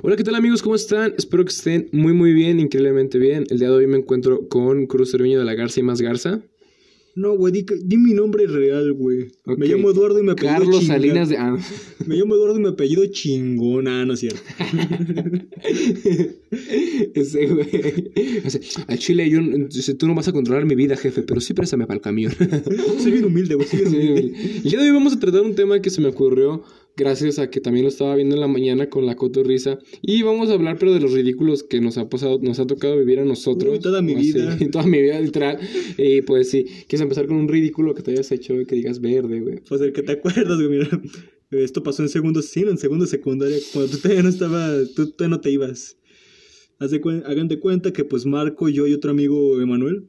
Hola, ¿qué tal amigos? ¿Cómo están? Espero que estén muy muy bien, increíblemente bien. El día de hoy me encuentro con Cruz Cerviño de la Garza y más Garza. No, güey, di, di mi nombre real, güey. Me llamo Eduardo y me apellido Carlos Salinas de... Ah, Me llamo Eduardo y me apellido chingón. Ah, no es cierto. Ese güey. O sea, al chile, yo, tú no vas a controlar mi vida, jefe, pero sí préstame para el camión. Soy bien humilde, güey. Soy bien humilde. el día de hoy vamos a tratar un tema que se me ocurrió gracias a que también lo estaba viendo en la mañana con la cotorrisa y vamos a hablar pero de los ridículos que nos ha pasado, nos ha tocado vivir a nosotros. Uy, toda mi Así, vida. toda mi vida literal. Y pues sí, quieres empezar con un ridículo que te hayas hecho que digas verde, güey. Pues el que te acuerdas, güey, mira. Esto pasó en segundo, sí, en segundo secundaria. Cuando tú todavía no estabas, tú todavía no te ibas. Haz de cuen- hagan de cuenta que pues Marco, yo y otro amigo Emanuel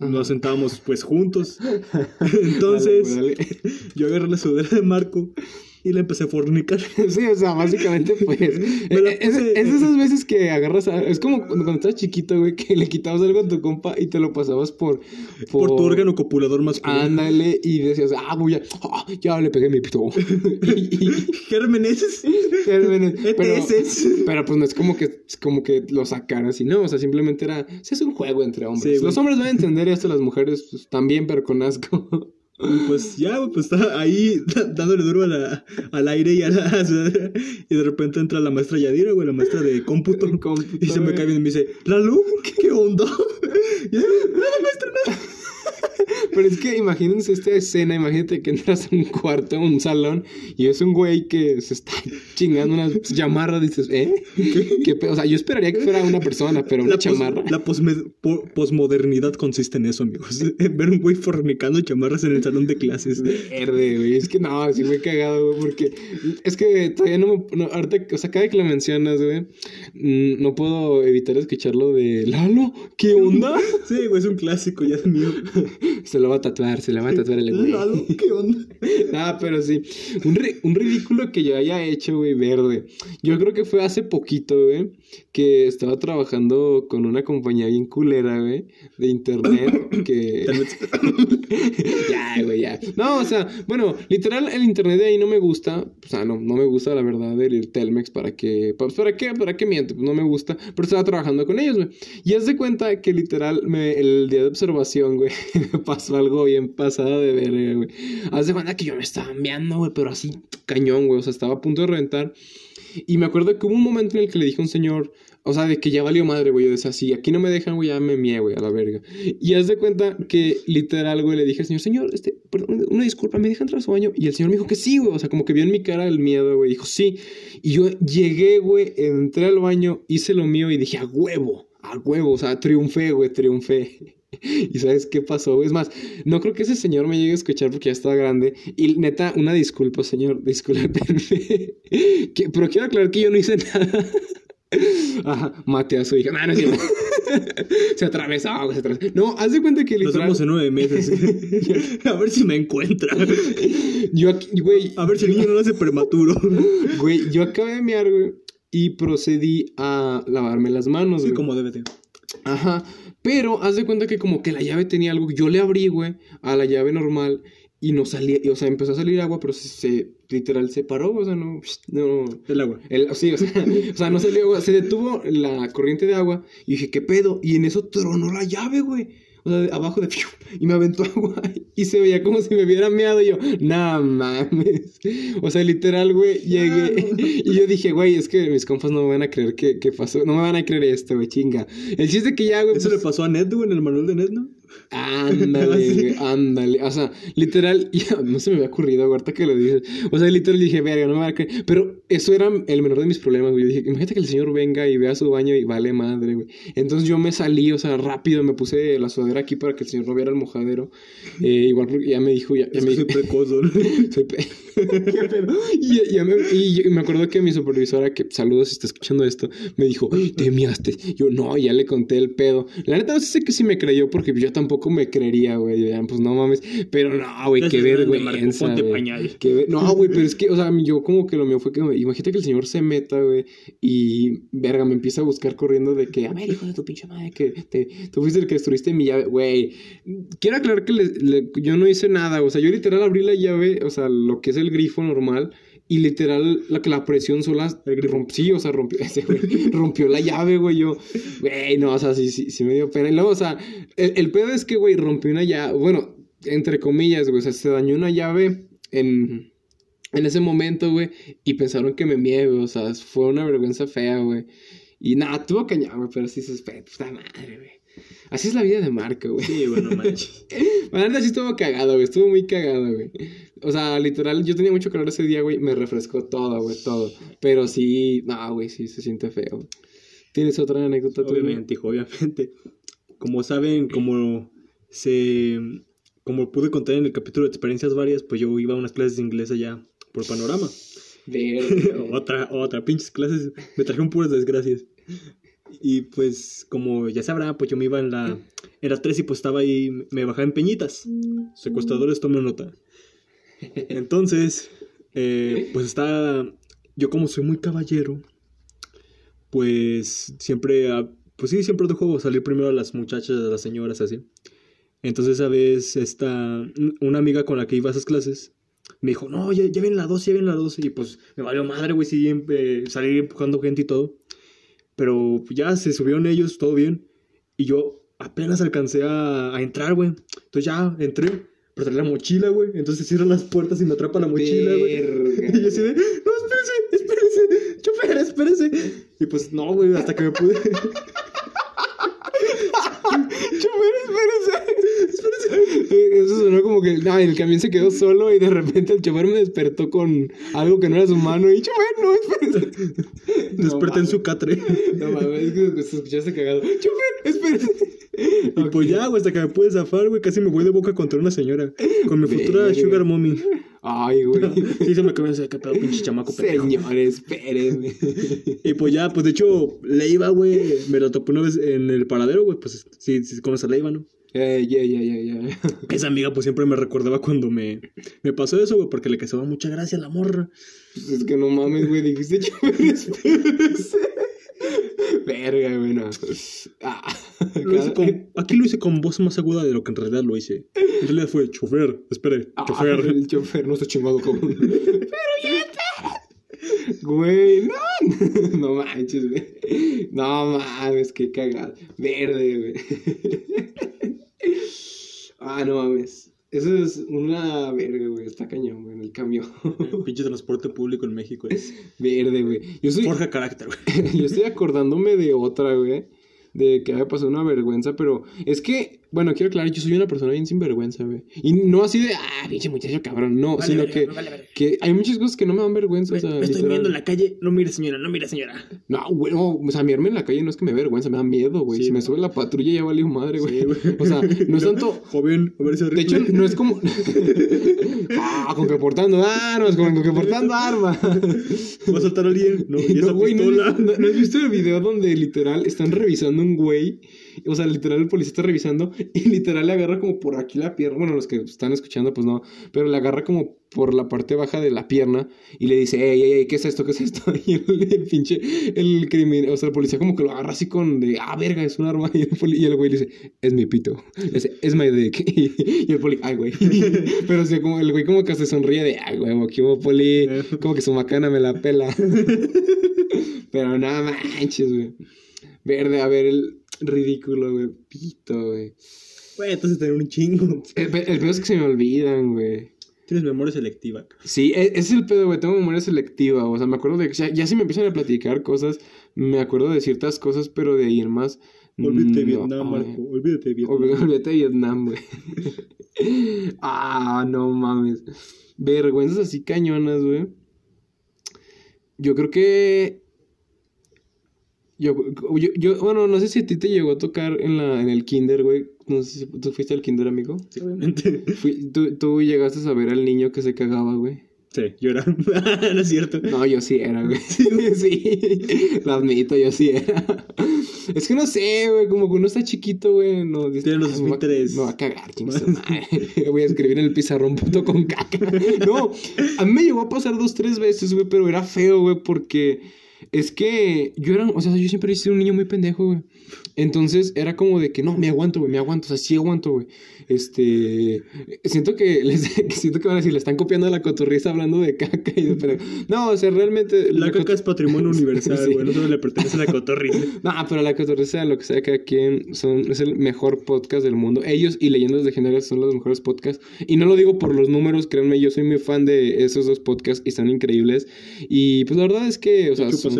nos sentábamos pues juntos. Entonces, Dale, dale. yo agarré la sudadera de Marco y le empecé a fornicar. Sí, o sea, básicamente, pues. Me la es, esas veces que agarras. a- es como cuando, cuando estás chiquito, güey, que le quitabas algo a tu compa y te lo pasabas por. Por tu órgano copulador masculino. Ándale, y decías, ah, voy a. ah, ya le pegué mi pito. Gérmenes. gérmenes. pero, ETS. pero pues no es como que, como que lo sacaras y no, o sea, simplemente era. es un juego entre hombres. Sí. Los hombres van a entender y hasta las mujeres pues, también, pero con asco. Y pues ya, pues estaba ahí dándole duro a la- al aire y a la. Y de repente entra la maestra Yadira, güey, la maestra de cómputo. Cómputo, y se me güey. cae bien y me dice, ¿Lalo? ¿Qué, qué onda? Y yo, nada, maestra, nada. Pero es que imagínense esta escena, imagínate que entras a un cuarto, a un salón, y es un güey que se está chingando una chamarra, dices, ¿eh? ¿Qué pe-?" O sea, yo esperaría que fuera una persona, pero una La, pos- chamarra. la po- posmodernidad consiste en eso, amigos. Ver un güey fornicando chamarras en el salón de clases. Verde, güey. Es que no, sí me he cagado, güey, porque es que todavía no me. No, ahorita, o sea, cada que lo mencionas, güey, mm, no puedo evitar escucharlo de Lalo, ¿qué onda? Sí, güey, es un clásico ya mío. se lo va a tatuar, se lo va a tatuar el güey. Lalo, ¿qué onda? Ah, pero sí. Un, ri- un ridículo que yo haya hecho, güey, verde. Yo creo que fue hace poquito, güey, que estaba trabajando con una compañía bien culera, güey, de internet, que... Ya, güey, ya. No, o sea, bueno, literal, el internet de ahí no me gusta. O sea, no, no me gusta, la verdad, el, el Telmex, ¿para qué? Pues, ¿Para qué? ¿Para qué miento? No me gusta, pero estaba trabajando con ellos, güey. Y haz de cuenta que literal, me, el día de observación, güey, me pasó algo bien pasado de ver, güey. Haz de cuenta que yo me estaba enviando, güey, pero así cañón, güey. O sea, estaba a punto de reventar. Y me acuerdo que hubo un momento en el que le dije a un señor, o sea, de que ya valió madre, güey. Yo decía, si aquí no me dejan, güey, ya me mié, güey, a la verga. Y haz de cuenta que literal, güey, le dije al señor, señor, este, perdón, una disculpa, ¿me deja entrar a su baño? Y el señor me dijo que sí, güey. O sea, como que vio en mi cara el miedo, güey. Dijo, sí. Y yo llegué, güey, entré al baño, hice lo mío y dije, a huevo, a huevo. O sea, triunfé, güey, triunfé. ¿Y sabes qué pasó? Es más, no creo que ese señor me llegue a escuchar porque ya estaba grande. Y neta, una disculpa, señor, discúlpenme. Que- pero quiero aclarar que yo no hice nada. Ajá, maté a su hija. No, no cierto. se atravesó, güey, se atravesó. No, haz de cuenta que Nos literal. vemos en nueve meses. a ver si me encuentra. Yo aquí, güey, A ver si el niño no nace prematuro. güey, yo acabé de mear, güey. Y procedí a lavarme las manos, Sí, güey. como debe de. Ajá. Pero haz de cuenta que como que la llave tenía algo. Yo le abrí, güey, a la llave normal. Y no salía, y, o sea, empezó a salir agua, pero se, se- literal se paró, o sea, no, no, El agua. el- sí, o sea, o sea, no salió agua, se detuvo la corriente de agua y dije, ¿qué pedo? Y en eso tronó la llave, güey. O sea, abajo de ¡fiu! y me aventó agua y se veía como si me hubiera meado y yo, no mames. O sea, literal, güey, llegué y yo dije, güey, es que mis compas no me van a creer que, que pasó, no me van a creer esto, güey, chinga. El chiste que ya, güey, Eso pues- le pasó a Ned, güey, en el manual de Ned, ¿no? Ándale, güey, ándale. O sea, literal, ya, no se me había ocurrido, ahorita que lo dices. O sea, literal dije, verga, no me va a creer. Pero eso era el menor de mis problemas, güey. Yo dije, imagínate que el señor venga y vea su baño y vale madre, güey. Entonces yo me salí, o sea, rápido, me puse la sudadera aquí para que el señor no viera el mojadero. Eh, igual porque ya me dijo, ya, ya Es me que soy dijo. precoz, ¿no? Soy pe- ¿Qué pedo? y, ya- me, y yo- me acuerdo que mi supervisora, que saludos si está escuchando esto, me dijo, te miaste. Yo, no, ya le conté el pedo. La neta no sé si me creyó porque yo tampoco me creería, güey. Pues no mames. Pero no, güey, qué vergüenza. Qué ver- No, güey, pero es que, o sea, yo como que lo mío fue que, güey, imagínate que el señor se meta, güey, y verga, me empieza a buscar corriendo de que, a ver, hijo de tu pinche madre, que te, tú fuiste el que destruiste mi llave, güey. Quiero aclarar que le- le- yo no hice nada, o sea, yo literal abrí la llave, o sea, lo que es el grifo normal, Y literal, la que la presión sola rompió, sí, o sea, rompió, ese güey, rompió la llave, güey. Yo, güey, no, o sea, sí, sí, sí me dio pena. Y luego, o sea, el, el pedo es que, güey, rompió una llave, bueno, entre comillas, güey, o sea, se dañó una llave en, en ese momento, güey, y pensaron que me mié, güey, o sea, fue una vergüenza fea, güey. Y nada, tuvo cañón, güey, pero sí suspecto, puta madre, güey. Así es la vida de Marco, güey. Sí, bueno, manches. Verdad sí estuvo cagado, güey. Estuvo muy cagado, güey. O sea, literal, yo tenía mucho calor ese día, güey. Me refrescó todo, güey, todo. Pero sí, no, güey, sí se siente feo. güey. ¿Tienes otra anécdota? Obviamente, hijo, obviamente. Como saben, como se... Como pude contar en el capítulo de experiencias varias, pues yo iba a unas clases de inglés allá por Panorama. Verga. otra, otra, pinches clases. Me trajeron puras desgracias. Y pues, como ya sabrán, pues yo me iba en la... Era 3 y pues estaba ahí, me bajaba en Peñitas. Secuestradores, tomen nota. Entonces, eh, pues está... Yo como soy muy caballero, pues siempre... ah, Pues sí, siempre dejo salir primero a las muchachas, a las señoras, así. Entonces, esa vez, esta... Una amiga con la que iba a esas clases, me dijo, no, ya, ya ven la 12, ya ven la 12. Y pues me valió madre, güey, sí, eh, salir empujando gente y todo. Pero ya se subieron ellos, todo bien. Y yo apenas alcancé a, a entrar, güey. Entonces ya entré, pero traía la mochila, güey. Entonces cierran las puertas y me atrapa la mochila, güey. Y yo así de, no, espérese, espérese, chofer, espérese. Y pues no, güey, hasta que me pude. Chofer, espérese. Eh, Eso sonó como que no, el camión se quedó solo y de repente el chofer me despertó con algo que no era su mano y chofer, no, espérese. Desperté en su catre. No mames, es que se escuchaste cagado. Chofer, espérese. Y pues ya, güey, hasta que me pude zafar, güey, casi me voy de boca contra una señora. Con mi futura Verga. sugar mommy. Ay, güey. Sí, se me quedó ese, pedo, pinche chamaco pendejo. Señores, espérenme. Y pues ya, pues de hecho, Leiva, güey, me lo topé una vez en el paradero, güey, pues sí, sí conoces a Leiva, ¿no? Eh, ya, ya, ya. Esa amiga pues siempre me recordaba cuando me, me pasó eso, güey, porque le causaba mucha gracia a la morra. Pues es que no mames, güey, dijiste chofer, espérese. Verga, güey, no. Ah, Lo hice cada- con- aquí lo hice con voz más aguda de lo que en realidad lo hice. En realidad fue, chofer, espere, Ah, chofer. el chofer no está chingado como. Pero ya. Güey, no. No manches, güey. No mames, qué cagado. Verde, güey. Ah, no mames. Eso es una verga, güey. Está cañón, güey, en el cambio. Pinche transporte público en México es. Verde, güey. Yo soy. Forja carácter, güey. Yo estoy acordándome de otra, güey. De que había pasado una vergüenza, pero es que, bueno, quiero aclarar, yo soy una persona bien sinvergüenza, güey. Y no así de, ah, pinche muchacho cabrón, no, Vale, sino verga, que, vale, que hay muchas cosas que no me dan vergüenza, o sea, Me estoy literal. viendo en la calle, no mire señora, no mire señora. No, güey, no, o sea, mirarme en la calle no es que me vergüenza, me da miedo, güey. Sí, si me sube la patrulla ya valió madre, güey. Sí, o sea, no es tanto... Joven, a ver si De hecho, no es como... ah, con que portando armas, con que portando armas. ¿Va a saltar a alguien? No, y esa güey, no, no- no has visto el video donde literal están revisando un güey? O sea, literal el policía está revisando y literal le agarra como por aquí la pierna. Bueno, los que están escuchando, pues no. Pero le agarra como por la parte baja de la pierna y le dice, ey, ey, ey, ¿qué es esto? ¿Qué es esto? Y el, el pinche, el crimen, o sea, el policía como que lo agarra así con de, ah, verga, es un arma. Y el, y el güey le dice, es mi pito. Dice, es my dick. Y, el poli, ay, güey. Pero o sea, como, el güey como que se sonríe de, ay, güey, aquí hubo poli. Como que su macana me la pela. Pero nada manches, güey. Verde, a ver, el ridículo, güey. Pito, güey. Güey, entonces tener un chingo. El, el pedo es que se me olvidan, güey. Tienes memoria selectiva. Sí, e- ese es el pedo, güey. Tengo memoria selectiva. O sea, me acuerdo de. Ya, ya si me empiezan a platicar cosas, me acuerdo de ciertas cosas, pero de ir más. Olvídate de Vietnam. Marco. Olvídate de Vietnam. Olví- Olvídate de Vietnam, güey. ah, no mames. Vergüenzas así cañonas, güey. Yo creo que. Yo, yo, yo- bueno, no sé si a ti te llegó a tocar en, la, en el kinder, güey. No sé si tú fuiste al kinder, amigo. Sí, obviamente. Fui- tú, tú llegaste a ver al niño que se cagaba, güey. Sí, llora. no es cierto. No, yo sí era, güey. Sí, lo admito, yo sí era. Es que no sé, güey, como que uno está chiquito, güey. No, Tiene los "Ah, me va- esfínteres". Me va a cagar, madre. Voy a escribir en el pizarrón puto con caca. No, a mí me llegó a pasar dos, tres veces, güey, pero era feo, güey, porque es que yo era, o sea, yo siempre he sido un niño muy pendejo, güey. Entonces era como de que no, me aguanto, güey, me aguanto, o sea, sí aguanto, güey. Este, siento que les, siento que van a decir, le están copiando a la cotorriza hablando de caca y de, pero, no, o sea, realmente. La, caca es patrimonio universal, güey, no solo le pertenece a la cotorriza. no, pero la cotorriza, lo que sea que aquí son, es el mejor podcast del mundo. Ellos y Leyendas Legendarias son los mejores podcasts. Y no lo digo por los números, créanme, yo soy muy fan de esos dos podcasts y están increíbles. Y pues la verdad es que, o sea, son,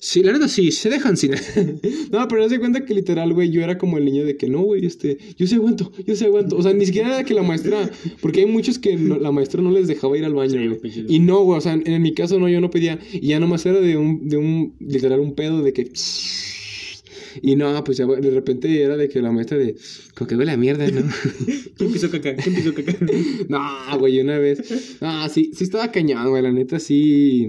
Sí, la neta sí, se dejan sin. no, pero no se cuenta que literal, güey, yo era como el niño de que no, güey, este, yo sí aguanto, yo sí aguanto. O sea, ni siquiera era que la maestra, porque hay muchos que la maestra no les dejaba ir al baño, güey. y no, güey, o sea, en, mi caso no, yo no pedía. Y ya nomás era de un, de un, literal, un pedo de que. Y no, pues ya de repente era de que la maestra de. Como que huele a mierda, ¿no? ¿Quién pisó caca? ¿Quién pisó caca? no, güey, una vez. Ah, sí, sí estaba cañado, güey, la neta sí.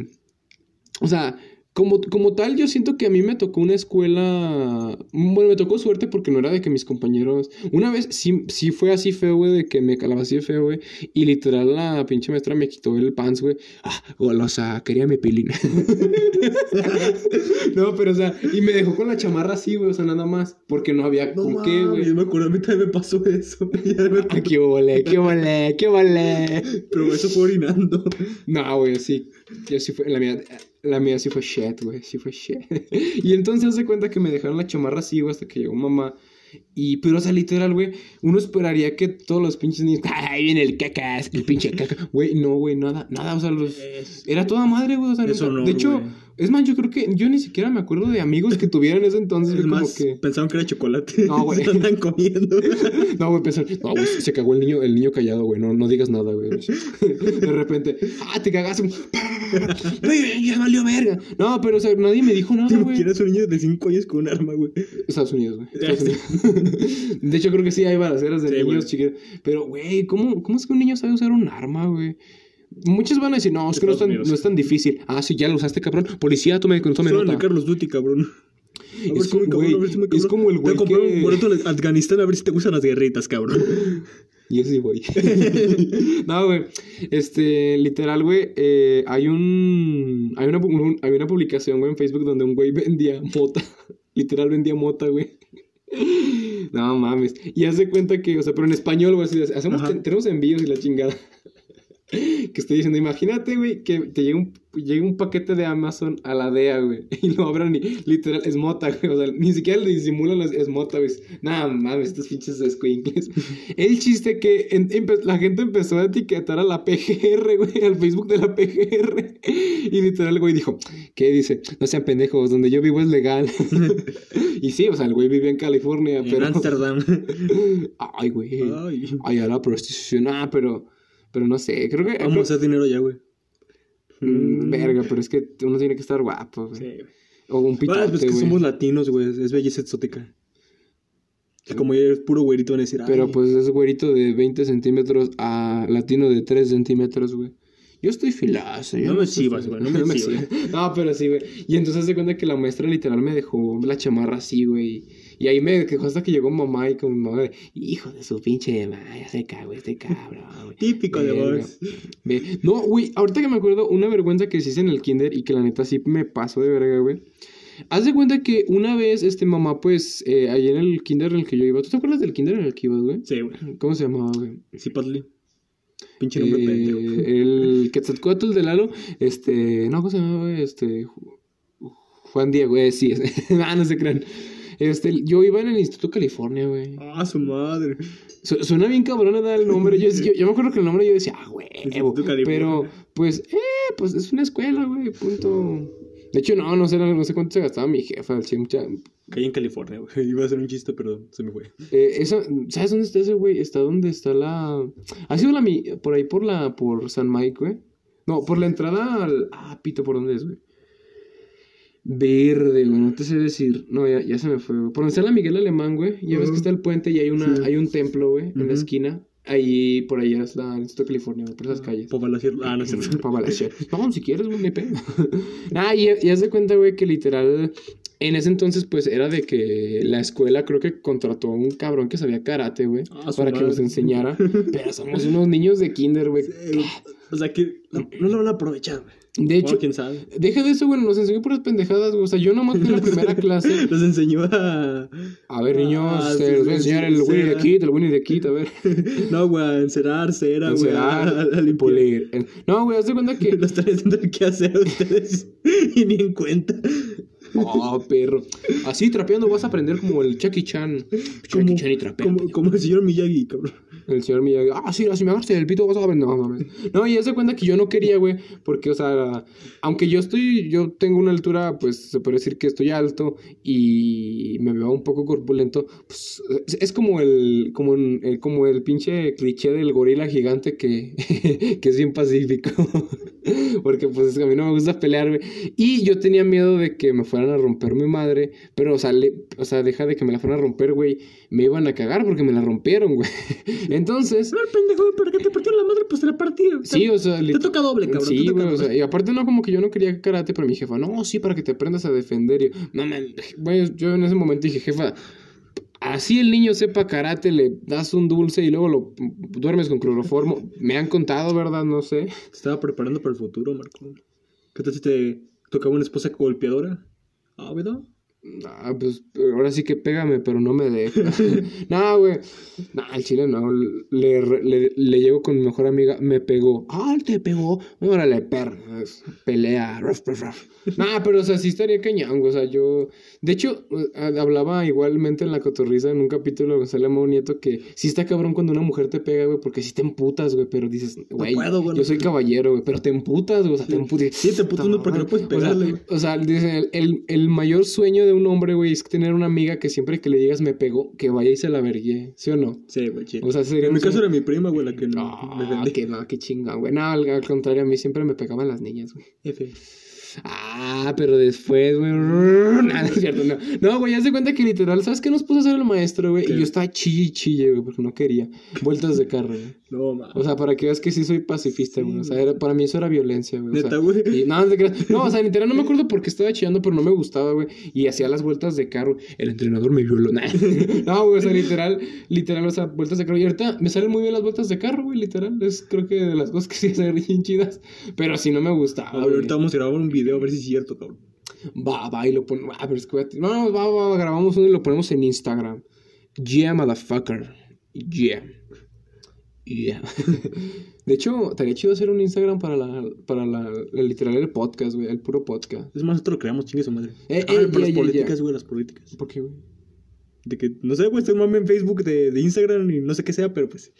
O sea, como, como tal, yo siento que a mí me tocó una escuela. Bueno, me tocó suerte porque no era de que mis compañeros. Una vez sí, sí fue así feo, güey, de que me calaba así feo, güey. Y literal la pinche maestra me quitó el pants, güey. Ah, golosa, quería mi pilín. no, pero o sea, y me dejó con la chamarra así, güey, o sea, nada más. Porque no había con qué, güey. Yo me acuerdo, a mí también me pasó eso. ah, qué vale, qué vale, qué vale. Pero eso fue orinando. No, güey, sí. Yo sí fue, la mía. La mía sí fue shit, güey, sí fue shit. y entonces se cuenta que me dejaron la chamarra así, güey, hasta que llegó mamá. Y, pero, o sea, literal, güey, uno esperaría que todos los pinches niños, ahí viene el cacas, el pinche caca. Güey, no, güey, nada, nada, o sea, los, era toda madre, güey, o sea, Eso no, de hecho, es más, yo creo que yo ni siquiera me acuerdo de amigos que tuvieran ese entonces. Es como que... pensaban que era chocolate. No, güey. Se andan comiendo. no, güey, pensaron, no, güey, se cagó el niño, el niño callado, güey, no, no digas nada, güey. De repente, ah, te cagaste. ya valió verga. No, pero, o sea, nadie me dijo nada, güey. ¿Quieres un niño de 5 años con un arma, güey? Estados Unidos, güey. de hecho, creo que sí hay balaceras de niños chiquitos. Pero, güey, ¿cómo, ¿cómo es que un niño sabe usar un arma, güey? Muchos van a decir, no, es que no es, tan, no es tan difícil. Ah, sí, ya lo usaste, cabrón. Policía, tome, tome nota. Carlos Duty, cabrón. Es como, güey, es como el güey que... un boleto de Afganistán a ver si te gustan las guerritas, cabrón. Y eso sí, güey. no, güey. Este, literal, güey, eh, hay un... Hay una, hay una publicación, güey, en Facebook donde un güey vendía mota. literal vendía mota, güey. no mames. Y hace cuenta que, o sea, pero en español, güey, hacemos, tenemos envíos y la chingada. Que estoy diciendo, imagínate, güey, que te llegue un, llegue un paquete de Amazon a la DEA, güey, y lo abran y literal es mota, güey, o sea, ni siquiera le disimulan es mota, güey. Nada mames, estos pinches squinkles. El chiste que la gente empezó a etiquetar a la PGR, güey, al Facebook de la PGR, y literal güey dijo, ¿qué dice? No sean pendejos, donde yo vivo es legal. y sí, o sea, el güey vive en California, pero... En Amsterdam. Ay, güey. Ay, Ay a la prostitución. Ah, pero... Pero no sé, creo que. Vamos a hacer dinero ya, güey. Mm, verga, pero es que uno tiene que estar guapo, güey. Sí, güey. O un pitote, bueno, pues que somos latinos, güey. Es belleza exótica. como ya eres puro güerito, van a decir. Pero pues es güerito de 20 centímetros a latino de 3 centímetros, güey. Yo estoy filazo. no, me chivas, güey. No me, no No, pero sí, güey. Y entonces se cuenta que la maestra literal me dejó la chamarra así, güey. Y ahí me quejó hasta que llegó mamá y con mi mamá, hijo de su pinche madre, ya se cago este cabrón, güey. Típico de vos. No, güey, ahorita que me acuerdo, una vergüenza que hice en el kinder y que la neta sí me pasó de verga, güey. Haz de cuenta que una vez, este, mamá, pues, eh, ahí en el kinder en el que yo iba. ¿Tú te acuerdas del kinder en el que ibas, güey? Sí, güey. ¿Cómo se llamaba, güey? Cipatli. Pinche nombre eh, El Quetzalcoatl de Lalo, este, no, ¿cómo se llamaba, güey? Este, Juan Diego, eh, sí, ah, no se crean. Este, yo iba en el Instituto California, güey. Ah, su madre. suena bien cabrón dar el nombre. Yo, yo, me acuerdo que el nombre yo decía, ah, güey. Pero, pues, eh, pues es una escuela, güey, punto. De hecho, no, no sé, no, sé cuánto se gastaba mi jefa. Sí, mucha... Caí en California, güey. Iba a ser un chiste, pero se me fue. Eh, eso, ¿Sabes dónde está ese, güey? Está donde está la... ¿Ha sido la... por ahí por la... por San Mike, güey? No, por la entrada al... Ah, pito, ¿por dónde es, güey? Verde, güey, no te sé decir. No, ya, ya se me fue, güey. Por donde está la Miguel Alemán, güey. Ya ves que está el puente y hay una, hay un templo, güey, en la esquina. Ahí, por allá es la Instituto de California, por esas calles. Ah, no sé. Vamos, si quieres, güey, pe. ah, y, y haz de cuenta, güey, que literal, en ese entonces, pues, era de que la escuela creo que contrató a un cabrón que sabía karate, güey, ah, para que nos enseñara. Pero somos unos niños de kinder, güey. o sea que no, lo van a aprovechar, güey. De hecho, quién sabe. deja de eso, güey, nos enseñó puras pendejadas, güey. O sea, yo nomás fui la primera clase. Nos enseñó a. A ver, niños, Ah, sí, los voy a enseñar el Winnie cera. Kid, el Winnie the Kid, a ver. No, güey, a encerar, cera, güey. A, pulir. No, güey, haz de cuenta que. Lo están haciendo el que hacer ustedes y ni en cuenta. Oh, perro. Así trapeando vas a aprender como el Chucky Chan. Chucky Chan y trapeando. como, como el señor Miyagi, cabrón. El señor Miyagi, ah, sí, si me agarraste el pito vas a ver, no mames. No, y de cuenta que yo no quería, güey, porque, o sea, aunque yo estoy, yo tengo una altura, pues se puede decir que estoy alto y me veo un poco corpulento, pues es, como el, como, el- como el pinche cliché del gorila gigante que, que es bien pacífico. porque, pues, a mí no me gusta pelear, güey. Y yo tenía miedo de que me fueran a romper mi madre, pero, o sea, le- o sea, deja de que me la fueran a romper, güey, me iban a cagar porque me la rompieron, güey. Entonces, No, pendejo, ¿para qué te partió la madre? Pues te la partí. sí, o sea, Te toca doble, cabrón. Sí, güey, o sea, y aparte no como que yo no quería karate, pero mi jefa, no, sí, para que te aprendas a defender. Y yo, no, man, güey, yo en ese momento dije, jefa, así el niño sepa karate, le das un dulce y luego lo duermes con cloroformo. Me han contado, ¿verdad? No sé. Te estaba preparando para el futuro, Marco. ¿Qué tal si te tocaba una esposa golpeadora? Ah, ¿verdad? Ah, pues ahora sí que pégame, pero no me deja. no, güey. No, al chile no. Le, le, le llego con mi mejor amiga, me pegó. Ah, él te pegó. Órale, perro. Pelea. Ruf, ruf, ruf. Nah, pero o sea, sí estaría cañón, güey. O sea, yo. De hecho, eh, hablaba igualmente en la cotorriza en un capítulo de Gonzalo Mau Nieto que sí está cabrón cuando una mujer te pega, güey, porque sí te emputas, güey. Pero dices, güey, yo soy caballero, güey. Pero te emputas, güey. O sea, te emputas. Sí, te emputas, no, porque no puedes O sea, pegarle, o sea, dice, el, el, el mayor sueño de un hombre, güey, es tener una amiga que siempre que le digas me pegó, que vaya y se la vergué, ¿sí o no? Sí, güey, chido. O sea, sería en mi caso era mi prima, güey, la que me Ah, defendí. que no, qué chingón, güey. No, al, al contrario, a mí siempre me pegaban las niñas, güey. F. Ah, pero después, güey. No, no es cierto, no. No, güey, ya se cuenta que literal, ¿sabes qué nos puso a hacer el maestro, güey? Y yo estaba chille chille, güey, porque no quería. Vueltas de carro, güey. No, ma. O sea, para que veas que sí soy pacifista, güey. O sea, era- para mí eso era violencia, güey. O Neta, sea, güey. y- no, no o sea, literal no me acuerdo por qué estaba chillando, pero no me gustaba, güey. Y hacía las vueltas de carro. El entrenador me violó. Nah. No, güey, o sea, literal, literal, o sea, vueltas de carro. Y ahorita me salen muy bien las vueltas de carro, güey, literal. Es creo que de las cosas que sí se bien chidas. Pero sí no me gustaba. A ver, güey. ahorita vamos a grabar un video a ver si es cierto, cabrón. Va, va, y lo ponemos. Ah, pero es que voy a- No, va, va, grabamos uno y lo ponemos en Instagram. Yeah, motherfucker. Yeah. Yeah. De hecho, estaría chido hacer un Instagram para la, para la, literal el podcast, güey, el puro podcast. Es más, nosotros lo creamos, chingue su madre. Eh, ah, eh, las políticas, ya. güey, las políticas. ¿Por qué, güey? De que, no sé, güey, estoy mame en Facebook de, de Instagram y no sé qué sea, pero pues.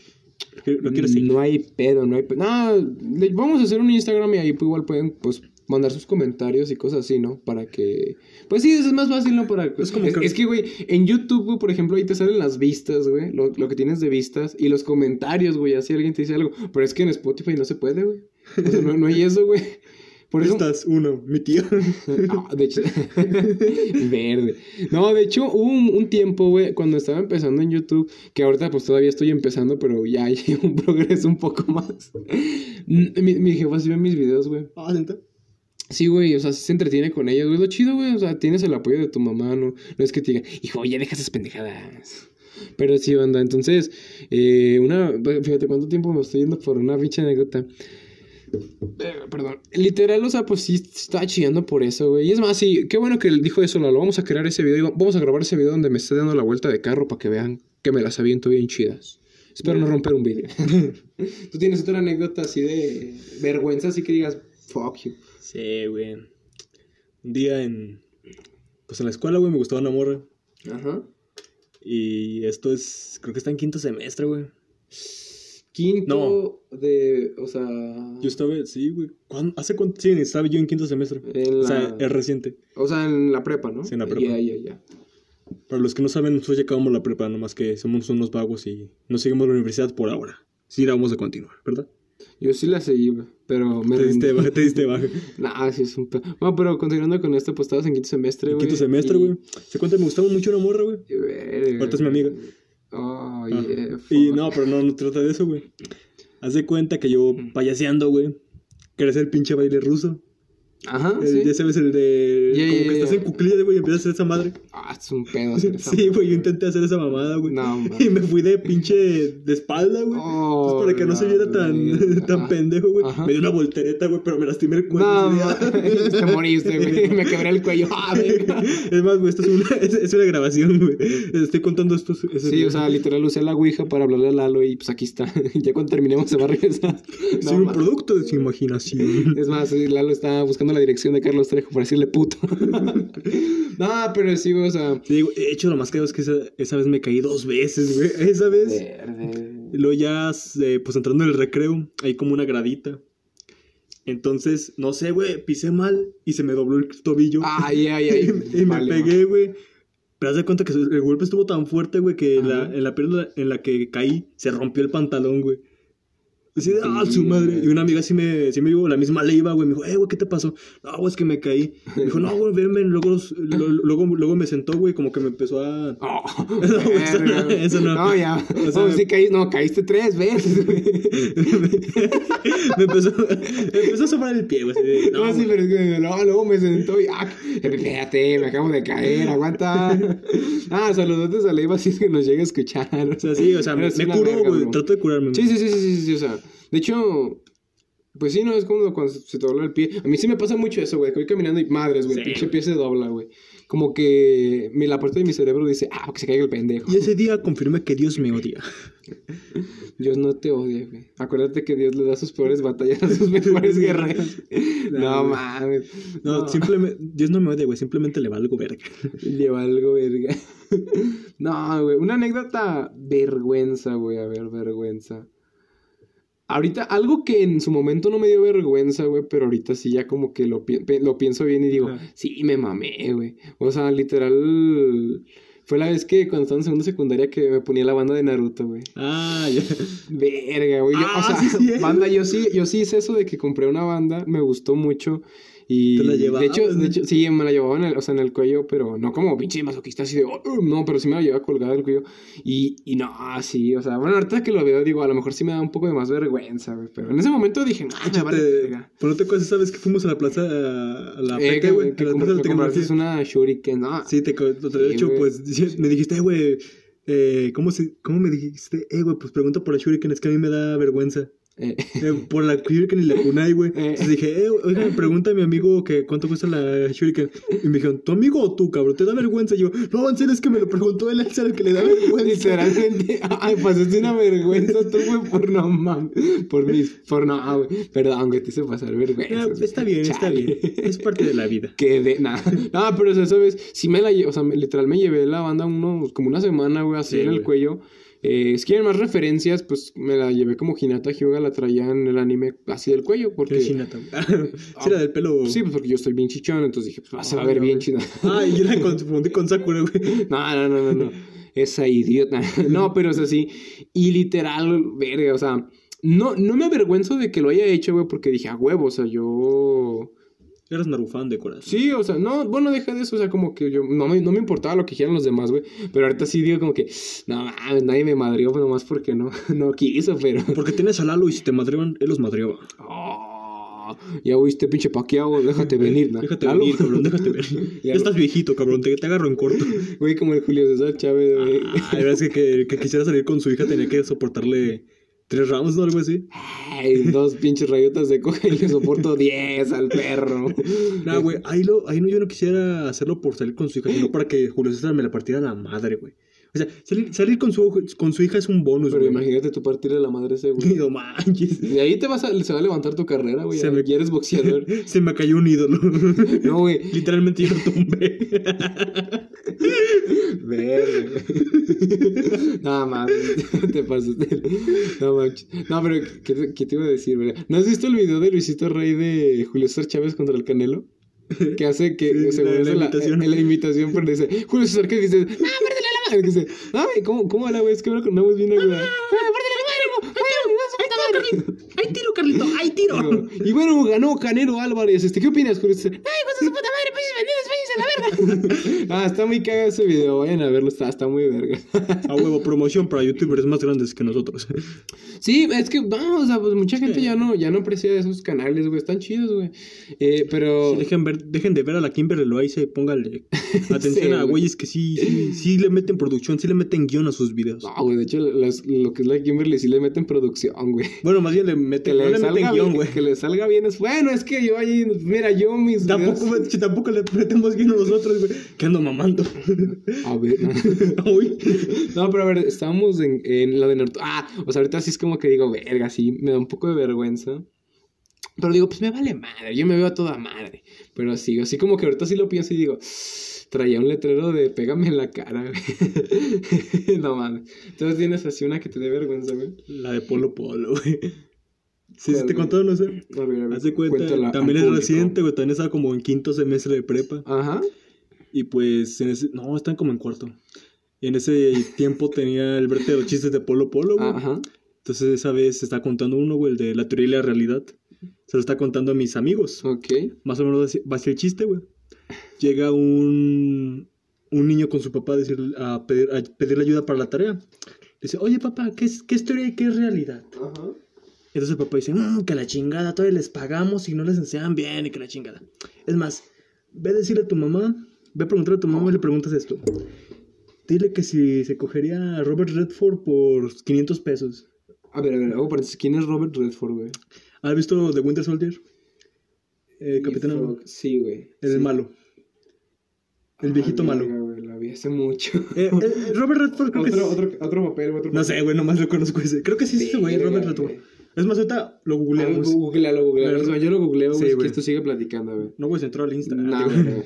Lo, quiero seguir. No hay pedo, no hay pedo. No, le- vamos a hacer un Instagram y ahí pues, igual pueden pues mandar sus comentarios y cosas así, ¿no? Para que... Pues sí, es más fácil, ¿no? Para... Es como es, que- es que, güey, en YouTube, güey, por ejemplo, ahí te salen las vistas, güey, lo, lo que tienes de vistas y los comentarios, güey, así alguien te dice algo. Pero es que en Spotify no se puede, güey. O sea, no, no hay eso, güey. Por eso... Estás, uno, mi tío. No, de hecho, verde. No, de hecho, hubo un, un tiempo, güey, cuando estaba empezando en YouTube, que ahorita pues todavía estoy empezando, pero ya hay un progreso un poco más. Mi, mi jefa sí ve mis videos, güey. ah, ¿neta? Sí, güey, o sea, se entretiene con ellos, güey. Lo chido, güey, o sea, tienes el apoyo de tu mamá, ¿no? No es que te diga, hijo, ya deja esas pendejadas. Pero sí, banda, entonces, eh, una, fíjate cuánto tiempo me estoy yendo por una pinche anécdota. Eh, Perdón, literal, o sea, pues sí estaba chillando por eso, güey. Y es más, sí, qué bueno que dijo eso, Lalo. Vamos a crear ese video vamos a grabar ese video donde me esté dando la vuelta de carro para que vean que me las aviento bien chidas. Espero no romper un vídeo. ¿Tú tienes otra anécdota así de vergüenza, así que digas, fuck you? Sí, güey. Un día en. Pues en la escuela, güey, me gustaba una morra. Ajá. Y esto es. Creo que está en quinto semestre, güey. Quinto de, o sea... Yo estaba, sí, güey. ¿Hace cuánto? Sí, estaba yo en quinto semestre. En O sea, la- es reciente. O sea, en la prepa, ¿no? Sí, en la prepa. Ya, ya, ya. Para los que no saben, nosotros ya acabamos la prepa, nomás que somos unos vagos y no seguimos la universidad por ahora. Sí, la vamos a continuar, ¿verdad? Yo sí la seguí, pero me Te diste baja, te diste baja. Nah, sí es un pe... Bueno, pero continuando con esto, pues estabas en quinto semestre, En güey. quinto semestre, y- güey. Se cuenta, me gustaba mucho una morra, güey. y. Ahorita es mi amiga. Oh, Ah. yeah, Y no, pero no, no trata de eso, güey. Haz de cuenta que yo payaseando, güey. Quería hacer pinche baile ruso. Ajá, El- sí. Ya sabes, el de. Como que estás en cuclillas, güey, y empiezas a hacer esa madre. Ah, es un pedo hacer esa Sí, güey, yo intenté hacer esa mamada, güey. No, y me fui de pinche de espalda, güey. Oh, para que no se viera tan, tan pendejo, güey. Me dio una voltereta, güey, pero me lastimé el cuello. No, te moriste, güey. Me quebré el cuello. Ah. Es más, güey, esto es una, es, es una grabación, güey. Estoy contando esto. Sí, o sea, literal usé la ouija para hablarle a Lalo y pues aquí está. ya cuando terminemos se va a regresar. Soy No, un ma- producto de su imaginación. Es más, Lalo está buscando la dirección de Carlos Trejo para decirle puto. no, pero sí, güey, o sea. Te digo, de hecho, lo más caro es que esa, esa vez me caí dos veces, güey. Esa vez. Verde. Y luego ya, eh, pues entrando en el recreo, hay como una gradita. Entonces, no sé, güey, pisé mal y se me dobló el tobillo. Ay, ay, ay. y me Vale, pegué, güey. Pero haz de cuenta que el golpe estuvo tan fuerte, güey, que la, en la pierna en la que caí se rompió el pantalón, güey. Así de, ah, su madre. güey. Y una amiga sí me, sí me dijo, la misma le iba, güey. Me dijo, eh, güey, ¿qué te pasó? No, güey, es que me caí. Me dijo, no, güey, ven, ven. Luego, lo- luego, luego me sentó, güey, como que me empezó a... Oh, No, eso no, eso no. No, ya. O sea, sí caíste, no, caíste tres veces, güey. me empezó, me empezó a sobrar el pie, güey. No, No, sí, güey. pero es que no, luego me sentó y ah, espérate, me acabo de caer, aguanta. Ah, saludotes a Leiva si es que nos llega a escuchar. O sea, sí, o sea, me, me curó, güey. Trato de curarme. Sí, sí, sí, sí, sí, sí, o sea, de hecho, pues sí, no, es como cuando se te dobla el pie. A mí sí me pasa mucho eso, güey, que voy caminando y madres, güey, Sí, el pinche pie se dobla, güey. Como que mi- la parte de mi cerebro dice, ah, que se caiga el pendejo. Y ese día confirmé que Dios me odia. Dios no te odia, güey. Acuérdate que Dios le da sus peores batallas a sus mejores guerreros. no No, mames. No, simplemente, Dios no me odia, güey. Simplemente le valgo verga. Lleva algo, verga. no, güey. Una anécdota vergüenza, güey. A ver, vergüenza. Ahorita, algo que en su momento no me dio vergüenza, güey, pero ahorita sí ya como que lo, pi- lo pienso bien y digo, sí, me mamé, güey. O sea, literal, fue la vez que cuando estaba en segunda secundaria que me ponía la banda de Naruto, güey. Ah, ya. Verga, güey. Yo- Ah, o sea, sí, sí, banda, yo sí, yo sí hice eso de que compré una banda, me gustó mucho. Y ¿Te la de llevabas, hecho, de hecho, sí, me la llevaba en el, o sea, en el cuello, pero no como pinche masoquista así de, "Oh, uh", no, pero sí me la llevaba colgada del cuello. Y, y no, sí, o sea, bueno, ahorita que lo veo, digo, a lo mejor sí me da un poco de más vergüenza, güey. Pero en ese momento dije, no, me vale Te-. Pero no te acuerdas, ¿sabes que fuimos a la plaza, a, la Eh, que, güey? que de que compraste tecnología. una Shuriken, no. Sí, te co- de Sí, hecho, pues, me dijiste, güey, eh, ¿cómo, se, ¿cómo me dijiste? Eh, güey, pues pregunta por la Shuriken, es que a mí me da vergüenza. Eh, Eh, por la Shuriken y la Kunai, güey. Eh. Entonces dije, eh, oiga, pregunta a mi amigo que cuánto cuesta la Shuriken. Y me dijeron, ¿tu amigo o tú, cabrón? ¿Te da vergüenza? Y yo, no, en serio, es que me lo preguntó él, es el que le da vergüenza. Literalmente, ay, pasaste una vergüenza tú, güey, por no mames. Por mis, por no, güey. Perdón, que te hice pasar vergüenza. Ah, está bien, está bien. Es parte de la vida. Que de nada. No, pero o sea, sabes, si me la o sea, me- literal me llevé la banda uno, como una semana, güey, así Sí, en el güey. cuello. Eh, si quieren más referencias, pues me la llevé como Hinata Hyuga la traía en el anime así del cuello, porque. Es Hinata, güey. Sí, era del pelo. Sí, pues porque yo estoy bien chichón, entonces dije, pues se va a Ah, ver ya, bien chida. Ah, y yo la confundí con Sakura, güey. No, no, no, no, no. Esa idiota. No, pero es así. Y literal, verga, o sea, no, no me avergüenzo de que lo haya hecho, güey, porque dije, a huevo, o sea, yo. Eras Narufan de corazón. Sí, o sea, no, bueno, deja de eso, o sea, como que yo, no me, no me importaba lo que dijeran los demás, güey, pero ahorita sí digo como que, no mames, nadie me madrió, pues nomás porque no, no quiso, pero... Porque tienes a Lalo y si te madreaban, él los madreaba. Oh, ya oíste, pinche paqueado, déjate venir, ¿no? Déjate Lalo. venir, cabrón, déjate venir. Ya, Ya estás viejito, cabrón, te, te agarro en corto. Güey, como el Julio César Chávez, güey. Ah, la verdad es que, que, que quisiera salir con su hija tenía que soportarle tres rounds, ¿no? Algo así. Ay, dos pinches rayotas de coca y le soporto 10 al perro. No, güey, ahí, lo, ahí no, yo no quisiera hacerlo por salir con su hija, sino para que Julio César me la partiera a la madre, güey. O sea, salir, salir con, su, con su hija es un bonus, Pero güey. imagínate tu partir de la madre ese, güey. No manches. De ahí te vas a, se va a levantar tu carrera, güey. Se Ya, me- ya eres boxeador. Se me cayó un ídolo. No, güey. Literalmente yo lo tumbé. Verga. No mames, te pasaste. No manches. No, pero ¿qué, te- qué te iba a decir, verga? ¿No has visto el video de Luisito Rey de Julio César Chávez contra el Canelo? Que hace que, Sí, según la- la la, la imitación, pero dice, Julio César, ¿qué dices? ¡Ah, muérdele ¡ay, cómo, cómo la güey? Es que con una voz bien aguda. ¡Ay, tiro, Carlito! ¡Ay, tiro! Y bueno, ganó Canelo Álvarez. Este, ¿Qué opinas, Julio César? ¡Ay, con su puta madre, pinches vendidos, váyanse a la ah, está muy cagado ese video. Vayan a verlo, está, está muy verga. A huevo, promoción para youtubers más grandes que nosotros. Sí, es que, vamos, o sea, pues mucha gente ya no, ya no aprecia esos canales, güey. Están chidos, güey. Eh, pero. Sí, dejen, ver, dejen de ver a la Kimberly Loaiza y póngale atención Sí, a güey. güeyes que sí, sí, sí le meten producción, sí le meten guion a sus videos. No, güey, de hecho, lo que es la Kimberly sí le meten producción, güey. Bueno, más bien le Que meten, no le, meten guion, güey. que le salga bien es bueno, es que yo ahí, mira, yo mis Tampoco, videos- tampoco le metemos guion a nosotros, Que ando mamando. A ver, no. Uy. No, pero a ver, estábamos en, en la de Naruto. Ah, o sea, ahorita sí es como que digo, verga, sí, me da un poco de vergüenza. Pero digo, pues me vale madre, yo me veo a toda madre. Pero así, así como que ahorita sí lo pienso y digo, traía un letrero de pégame en la cara, güey. no mames. Entonces tienes así una que te dé vergüenza, güey. La de Polo Polo, güey. Sí, ¿Cuál, sí te contó, no sé. A ver, a ver. Haz de cuenta, también es público. reciente, güey. También estaba como en quinto semestre de prepa. Ajá. Y pues, en ese. No, están como en cuarto. Y en ese tiempo tenía el verte de los chistes de Polo Polo, güey. Ajá. Entonces, esa vez se está contando uno, güey, el de la teoría y la realidad. Se lo está contando a mis amigos. Ok. Más o menos va a ser el chiste, güey. Llega un, un niño con su papá a, decir, a, pedir, a pedirle ayuda para la tarea. Dice, oye papá, ¿qué es, qué es teoría y qué es realidad? Ajá. Entonces el papá dice, "Mm, que la chingada, todavía les pagamos y no les enseñan bien y que la chingada. Es más, ve a decirle a tu mamá, ve a preguntarle a tu mamá y le preguntas esto. Dile que si se cogería a Robert Redford por 500 pesos. A ver, a ver, hago paréntesis. ¿Quién es Robert Redford, güey? ¿Has visto The Winter Soldier? Eh, Capitán. Sí, güey. El Sí. malo. El viejito Ah, malo. güey, La vi hace mucho. Eh, eh, Robert Redford creo que otro, es- otro, otro papel, otro No sé, güey, nomás lo conozco ese. Creo que sí es ese güey, Robert Redford. Es más, ahorita lo Ah, googleamos. Googlealo, googlealo. Pero- Es más, Yo lo googleo, Sí, güey, que esto sigue platicando, güey. No, güey, se entró al Insta. No, Ah, digo,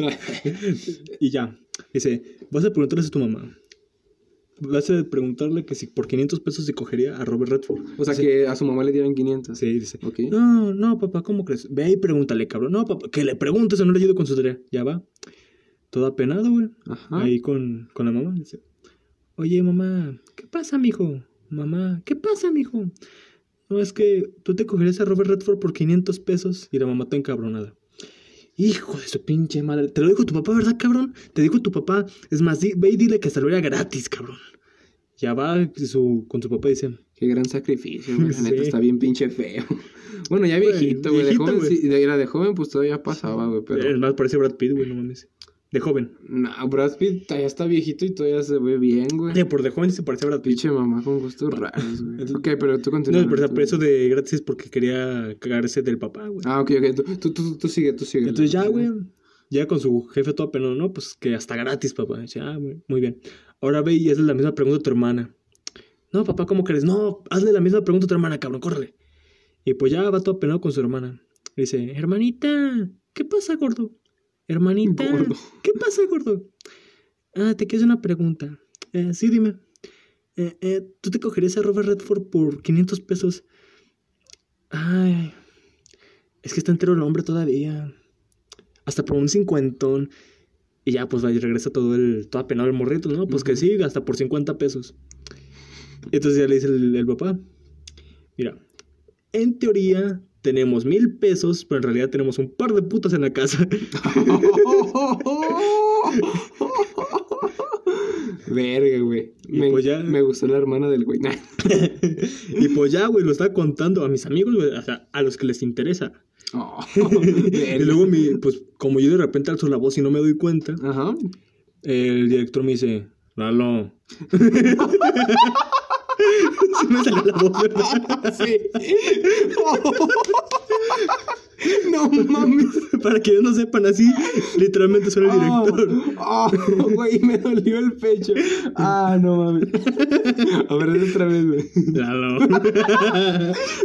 güey. Y ya. Dice, vas a preguntarle a tu mamá. Vas a preguntarle que si por 500 pesos se cogería a Robert Redford. O sea, Dice, que a su mamá le dieron 500. Sí, dice. Ok. No, no, papá, ¿cómo crees? Ve y pregúntale, cabrón. No, papá, que le preguntes o no le ayudo con su tarea. Ya va. Todo apenado, güey. Ajá. Ahí con, con la mamá. Dice, oye, mamá, ¿qué pasa, mijo? Mamá, ¿qué pasa, mijo? No, es que tú te cogerías a Robert Redford por 500 pesos. Y la mamá está encabronada. Hijo de su pinche madre. Te lo dijo tu papá, ¿verdad, cabrón? Te dijo tu papá. Es más, di- ve y dile que hasta lo era gratis, cabrón. Ya va su, con su papá y dice, Qué gran sacrificio, güey. La neta está bien pinche feo. Bueno, ya viejito, güey. De joven, sí, de, era de joven, pues todavía pasaba, güey. es Pero. más, parece Brad Pitt, güey, no mames. De joven. No, Brad Pitt ya está viejito y todavía se ve bien, güey. Eh, por de joven se parece a Brad Pitt. Pinche mamá con gustos raros, güey. Entonces- Ok, pero tú continúa. No, pero pero eso de gratis es porque quería cagarse del papá, güey. Ah, ok, ok. Tú, tú, tú, tú sigue, tú sigue. Entonces ya, güey, ya con su jefe todo apenado, no, pues que hasta gratis, papá. Dice, ah, muy, muy bien. Ahora ve y hazle la misma pregunta a tu hermana. No, papá, ¿cómo crees? No, hazle la misma pregunta a tu hermana, cabrón, córrele. Y pues ya va todo apenado con su hermana. Dice, hermanita, ¿qué pasa, gordo? Hermanita, Gordo. ¿qué pasa, gordo? Ah, te quiero hacer una pregunta. Eh, sí, dime. Eh, eh, ¿Tú te cogerías a Robert Redford por 500 pesos? Ay, es que está entero el hombre todavía. Hasta por un cincuentón. Y ya, pues va y regresa todo el. Todo apenado el morrito, ¿no? Pues que sí, hasta por 50 pesos. Entonces ya le dice el, el papá: Mira, en teoría tenemos mil pesos, pero en realidad tenemos un par de putas en la casa. Verga, güey. Me, pues ya- me gustó la hermana del güey. Y pues ya, güey, lo está contando a mis amigos, güey, o sea, a los que les interesa. Oh, y luego, mi, pues, como yo de repente alzo la voz y no me doy cuenta, Ajá. el director me dice: Lalo. Se me salió la voz, ¿verdad? Sí. No mames. Para que no sepan así, literalmente soy el director. Ah, ah, güey, me dolió el pecho. Ah, no mames. A ver, otra vez, güey. Lalo,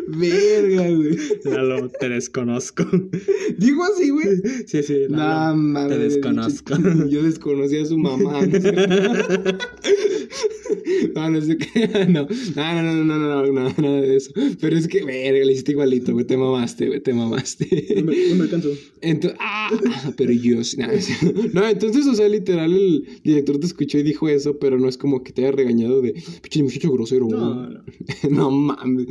Verga, güey. Lalo, te desconozco. Digo así, güey. Sí, sí, No Lalo, mames. te desconozco. Yo desconocí a su mamá. No, no, no sé qué. No, no, no, no, no, no, no, nada de eso. Pero es que, verga, le hiciste igualito, güey. Te mamaste, güey, te mamaste. No me, no me alcanzo. Entonces, ah, pero yo, sí- nah, no, entonces, o sea, literal, el director te escuchó y dijo eso, pero no es como que te haya regañado de, pinche muchacho grosero, güey". No, no. No mames.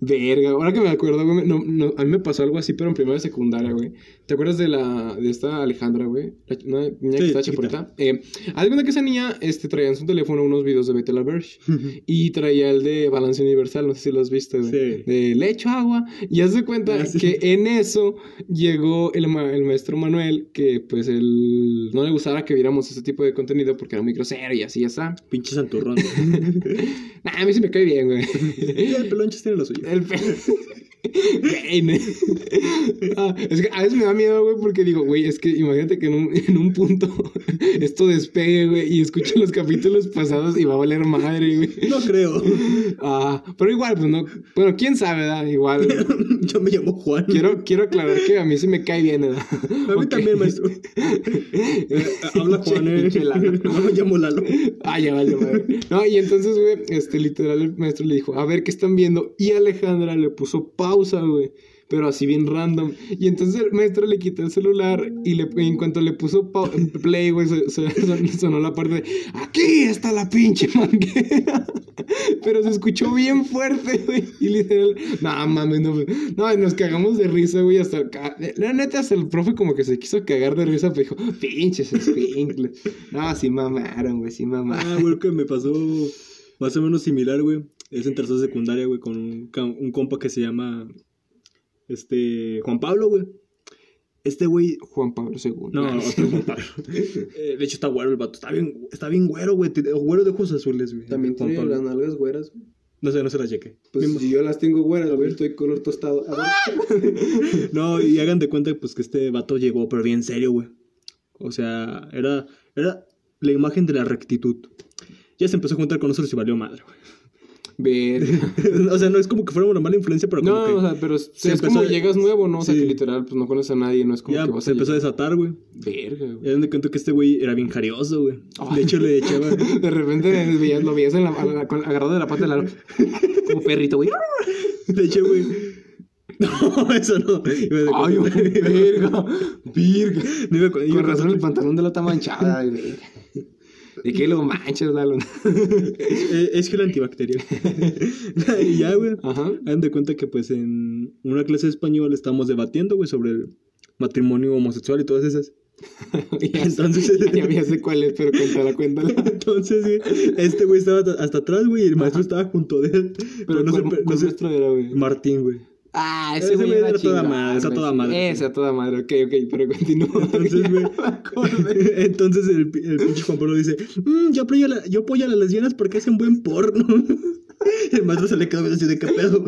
Verga. Ahora que me acuerdo, güey. No, no, a mí me pasó algo así, pero en primera y secundaria, güey. ¿Te acuerdas de la de esta Alejandra, güey? La- Una niña que Sí, estaba chiquita. Eh, haz cuenta que esa niña este, traía en su teléfono unos videos de la Verge. y traía el de Balance Universal, no sé si lo has visto, güey. Sí. De le echo agua. Y haz de cuenta Ah, sí. que en eso llegó el, ma- el maestro Manuel, que pues él no le gustara que viéramos ese tipo de contenido porque era muy grosero y así ya está. Pinche santurrón. Nah, a mí sí me cae bien, güey. El pelonchas tiene lo suyo. El pe... Ah, es que a veces me da miedo, güey, porque digo, güey, es que imagínate que en un, en un punto esto despegue, güey, y escucho los capítulos pasados y va a valer madre, güey. No creo. Ah, pero igual, pues no. Bueno, quién sabe, ¿verdad? Igual. Yo me llamo Juan. Quiero, quiero aclarar que a mí sí me cae bien, ¿verdad? A mí también, maestro. Eh, habla Juan, eh. No me llamo Lalo. Ah, ya vale, madre. No, y entonces, güey, este, literal, el maestro le dijo, a ver qué están viendo. Y Alejandra le puso pausa, güey. Pero así bien random. Y entonces el maestro le quitó el celular y le, en cuanto le puso play, güey, sonó la parte de, aquí está la pinche manguera. Pero se escuchó bien fuerte, güey. Y literal, no mames, no, no, nos cagamos de risa, güey. Hasta, la neta, hasta el profe como que se quiso cagar de risa, pero dijo, pinches escuincles. No, sí mamaron, güey, sí mamaron. Ah, güey, que me pasó más o menos similar, güey. Es en tercera secundaria, güey, con un, compa que se llama. Este. Juan Pablo, güey. Este güey. Juan Pablo II. No, otro Juan Pablo. Eh, de hecho, está güero el vato. Está bien, está bien güero, güey. Güero de ojos azules, güey. También Juan tiene Pablo. las nalgas güeras. güey. No sé, no se las cheque. Pues si yo las tengo güeras, güey, estoy color tostado. No, y hagan de cuenta pues que este vato llegó, pero bien serio, güey. O sea, era, era la imagen de la rectitud. Ya se empezó a juntar con nosotros y valió madre, güey. Ver. o sea, no es como que fuéramos una mala influencia, pero como No, que o sea, pero es, se es como llegas nuevo, ¿no? O sea, Sí. que literal, pues no conoces a nadie, no es como ya que vas se a empezó a desatar, güey. Verga, güey. hagan de cuenta que este güey era bien jarioso, güey. De hecho, le echaba... De repente lo veías en la, agarrado de la pata de la... Como perrito, güey. De hecho, güey... No, eso no. Ay, verga. Virga. No iba a- iba a Con razón el pantalón de la está manchada, güey. ¿De qué lo manchas, Lalo? Es, es gel antibacterial. y ya, güey. Ajá. Hagan de cuenta que, pues, en una clase de español estamos debatiendo, güey, sobre el matrimonio homosexual y todas esas. Ya Entonces- sé, ya, ya sé cuál es, pero cuéntala, cuéntala. Entonces, güey, este güey estaba hasta- atrás, güey, y el maestro estaba junto de él. Pero, no, ¿cuál, sé, no cuál sé- maestro era, güey? Martín, güey. Ah, Ese güey era toda madre, toda madre. Esa toda madre, ok, ok, pero continúa. Entonces, me. Entonces el, el pinche Juan Pablo dice, "Mm, yo, apoyo la- yo apoyo a las lesbianas porque hacen buen porno. el maestro se le quedó así de qué pedo.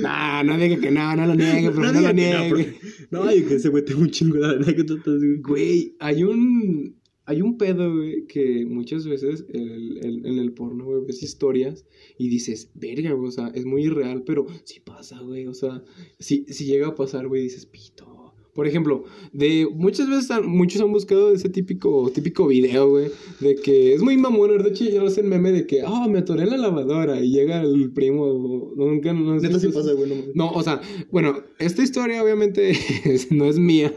No, no diga que no, no lo niegue, pero no, diga lo no, niegue. No, que ese güey tengo un chingo de anécdotas. Güey, hay un. Hay un pedo, güey, que muchas veces el- el- en el porno, güey, ves historias y dices, verga, güey, o sea, es muy irreal, pero sí pasa, güey, o sea, si, si llega a pasar, güey, dices, pito. Por ejemplo, de muchas veces han- muchos han buscado ese típico, típico video, güey, de que es muy mamón, de hecho, yo no sé el meme de que, ah, me atoré en la lavadora y llega el primo, nunca, no sé si sí pasa, güey, no no, o sea, bueno, esta historia obviamente es- no es mía,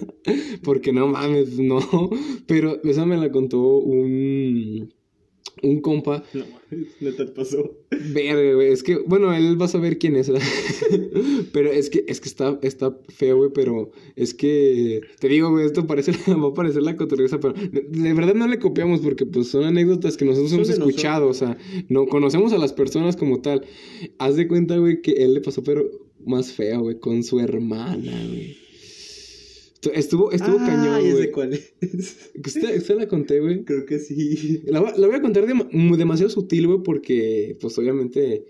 porque no mames, no, pero esa me la contó un, un compa. No, neta pasó. Verga, güey, es que, bueno, él va a saber quién es, ¿verdad? pero es que, es que está, está feo, güey, pero es que, te digo, güey, esto parece, va a parecer la cotorreza, pero de, verdad no le copiamos porque, pues, son anécdotas que nosotros hemos escuchado, o sea, no conocemos a las personas como tal. Haz de cuenta, güey, que él le pasó, pero más feo, güey, con su hermana, güey. Estu- Estuvo, estuvo Ah, cañón, ya sé güey. cuál es. Usted, usted la conté, güey. Creo que sí. La, voy- la voy a contar demasiado sutil, güey, porque, pues, obviamente,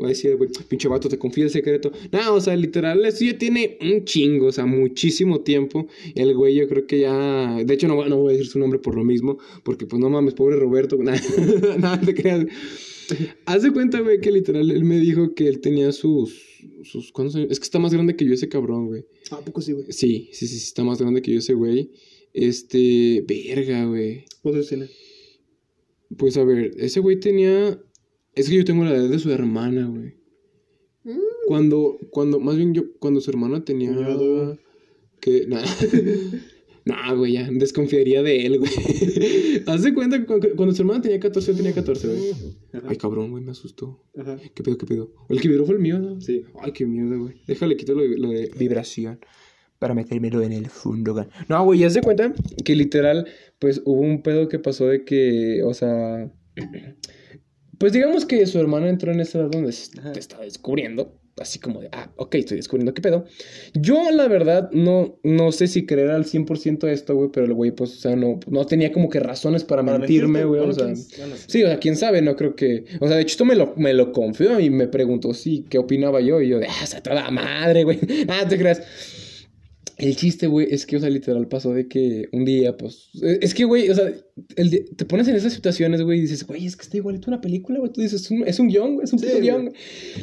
va a decir, güey, pinche vato, te confía el secreto. No, o sea, literal, esto ya tiene un chingo, o sea, muchísimo tiempo. El güey, yo creo que ya. De hecho, no, voy- no voy a decir su nombre por lo mismo, porque, pues, no mames, pobre Roberto. Nada, nada te creas. Haz de cuenta, güey, que literal, él me dijo que él tenía sus. Sus ¿Cuántos años? Es que está más grande que yo ese cabrón, güey. ¿A poco sí, güey? Sí, sí, sí, está más grande que yo ese güey. Este. Verga, güey. ¿Cuántos tiene? Pues a ver, ese güey tenía. Es que yo tengo la edad de su hermana, güey. Cuando, cuando, más bien yo, cuando su hermana tenía. Cuñado. Que, nada. nah, güey, ya. Desconfiaría de él, güey. Haz de cuenta que cu- cuando su hermana tenía 14, yo tenía 14, güey. Ay, cabrón, güey, me asustó. Ajá. ¿Qué pedo, qué pedo? El que vibró fue el mío, ¿no? Sí. Ay, qué miedo, güey. Déjale, quito lo, de- lo de vibración para metérmelo en el fondo. güey. No, güey, ya se cuenta que literal, pues hubo un pedo que pasó de que, o sea, pues digamos que su hermana entró en esa edad donde Ajá. te estaba descubriendo. Así como de, ah, ok, estoy descubriendo qué pedo. Yo, la verdad, no, no sé si creer al 100% esto, güey, pero el güey, pues, o sea, no, no tenía como que razones para, Para mentirme, güey, bueno, o sea. bueno, sí. Sí, o sea, quién sabe, no creo que. O sea, de hecho, esto me lo, me lo confió y me preguntó, sí, qué opinaba yo. Y yo, de, ah, o sea, toda madre, güey. Ah, te creas. El chiste, güey, es que, o sea, literal pasó de que un día, pues. eh, Es que, güey, o sea, el te pones en esas situaciones, güey, y dices, güey, es que está igualito una película, güey. Tú dices, es un, es un guion, güey, es un Sí, guion, güey.